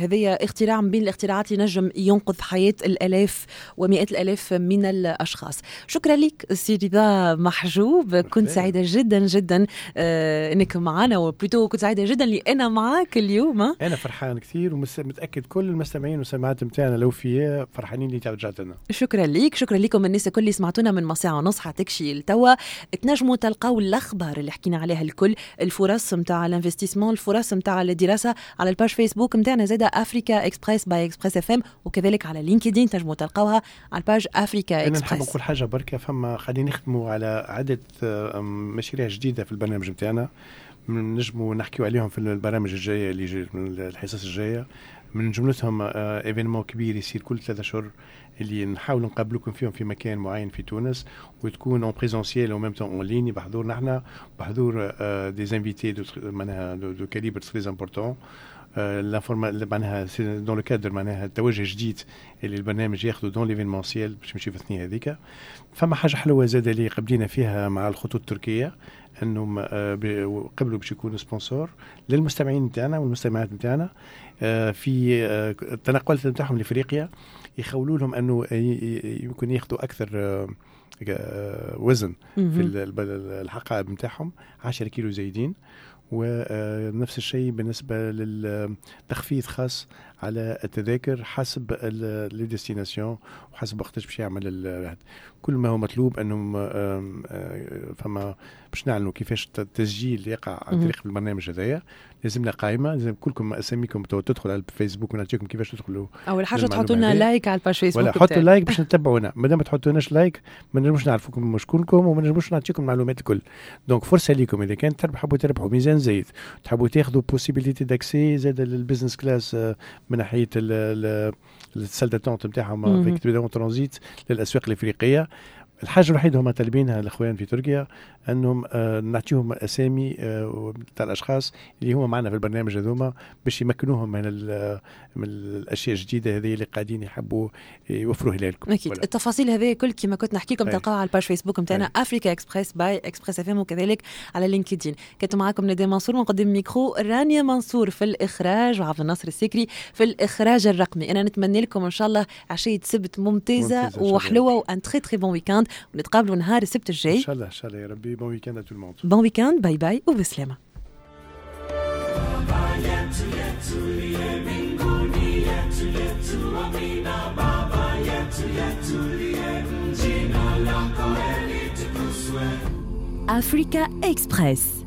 هذه اختراع من بين الاختراعات ينجم ينقذ حياة الألاف ومئات الألاف من الأشخاص. شكرا لك سي رضا محجوب. كنت سعيدة جدا جدا آه إنك معنا و plutôt كنت سعيدة جدا اللي أنا معك اليوم. أنا فرحان كثير ومتاكد كل المستمعين والسماعات نتاعنا الاوفياء فرحانين اللي رجعت لنا. شكرا لك شكرا لكم الناس الكل اللي سمعتونا من ساعه ونص حتكشي توا تنجموا تلقاو الأخبار اللي حكينا عليها الكل الفرص نتاع ال investissement الفرص نتاع الدراسة على ال page فيسبوك نتاعنا زاده Africa Express by Express FM وكذلك على LinkedIn تنجموا تلقاوها على ال page أفريكا اكسبريس أنا نحب نقول حاجة بركه فما قاعدين نخدموا على عده مشاريع جديدة في البرنامج نتاعنا نجموا نحكيو عليهم في البرامج الجاية اللي الحصص الجاية. من جملتهم événement كبير يصير كل ثلاثة اشهر اللي نحاولوا نقابلوكم فيهم في مكان معين في تونس وتكون en présentiel ou même temps en ligne بحضورنا إحنا بحضور des invités معناها de calibre très important معناها dans le cadre معناها التوجه جديد اللي البرنامج ياخذه dans l'événementiel باش نمشي في الثنيه هذيك فما حاجة حلوة زاده اللي قبلينا فيها مع الخطوط التركيه انهم قبلوا باش يكونوا sponsor للمستمعين نتاعنا والمستمعات نتاعنا في التنقلات نتاعهم لافريقيا يخولوا لهم انه يمكن ياخذوا أكثر وزن في الحقائب نتاعهم 10 كيلو زايدين ونفس الشيء بالنسبة للتخفيض خاص على التذاكر حسب لي وحسب وقتاش باش يعمل كل ما هو مطلوب أنهم فما باش نعلنوا كيفاش التسجيل يقع عن طريق البرنامج هذايا. لازمنا قائمة لازم كلكم أساميكم تدخل على الفيسبوك ونعطيكم كيفاش تدخلوا أول حاجة تحطوا لنا like على ال page فيسبوك ولا حطوا like باش نتبعونا ما دام ما تحطولناش like ما نجموش نعرفوكم شكونكم وما نجموش نعطيكم المعلومات الكل. donc فرصة ليكم. إذا كان تحبوا تربحوا ميزان زايد. تحبوا تاخذوا possibilité d'accès زاد لل business class من ناحية ال salle d'attente نتاعهم في ترانزيت للأسواق الإفريقية. الحاجة الوحيدة هم طالبينها الإخوان في تركيا أنهم آه نعطيهم أسامي آه تاع الأشخاص اللي هما معنا في البرنامج هذوما باش يمكنوهم من, من الأشياء الجديدة هذه اللي قاعدين يحبوا يوفروها لكم أكيد. ولا. التفاصيل هذه كل كما كنت نحكي لكم تلقاوها على ال page فيسبوك نتاعنا افريكا اكسبريس by اكسبريس اف ام وكذلك على لينكدين كنت معكم ندى منصور ونقدم ميكرو رانيا منصور في الإخراج وعبد الناصر السكري في الإخراج الرقمي. أنا نتمنى لكم إن شاء الله عشية سبت ممتازة, ممتازة وحلوة و un très très bon weekend ونتقابلوا نهار السبت الجاي ان شاء الله ان شاء الله يا ربي bon weekend tout le monde bon weekend bye bye وبسلامه Africa Express.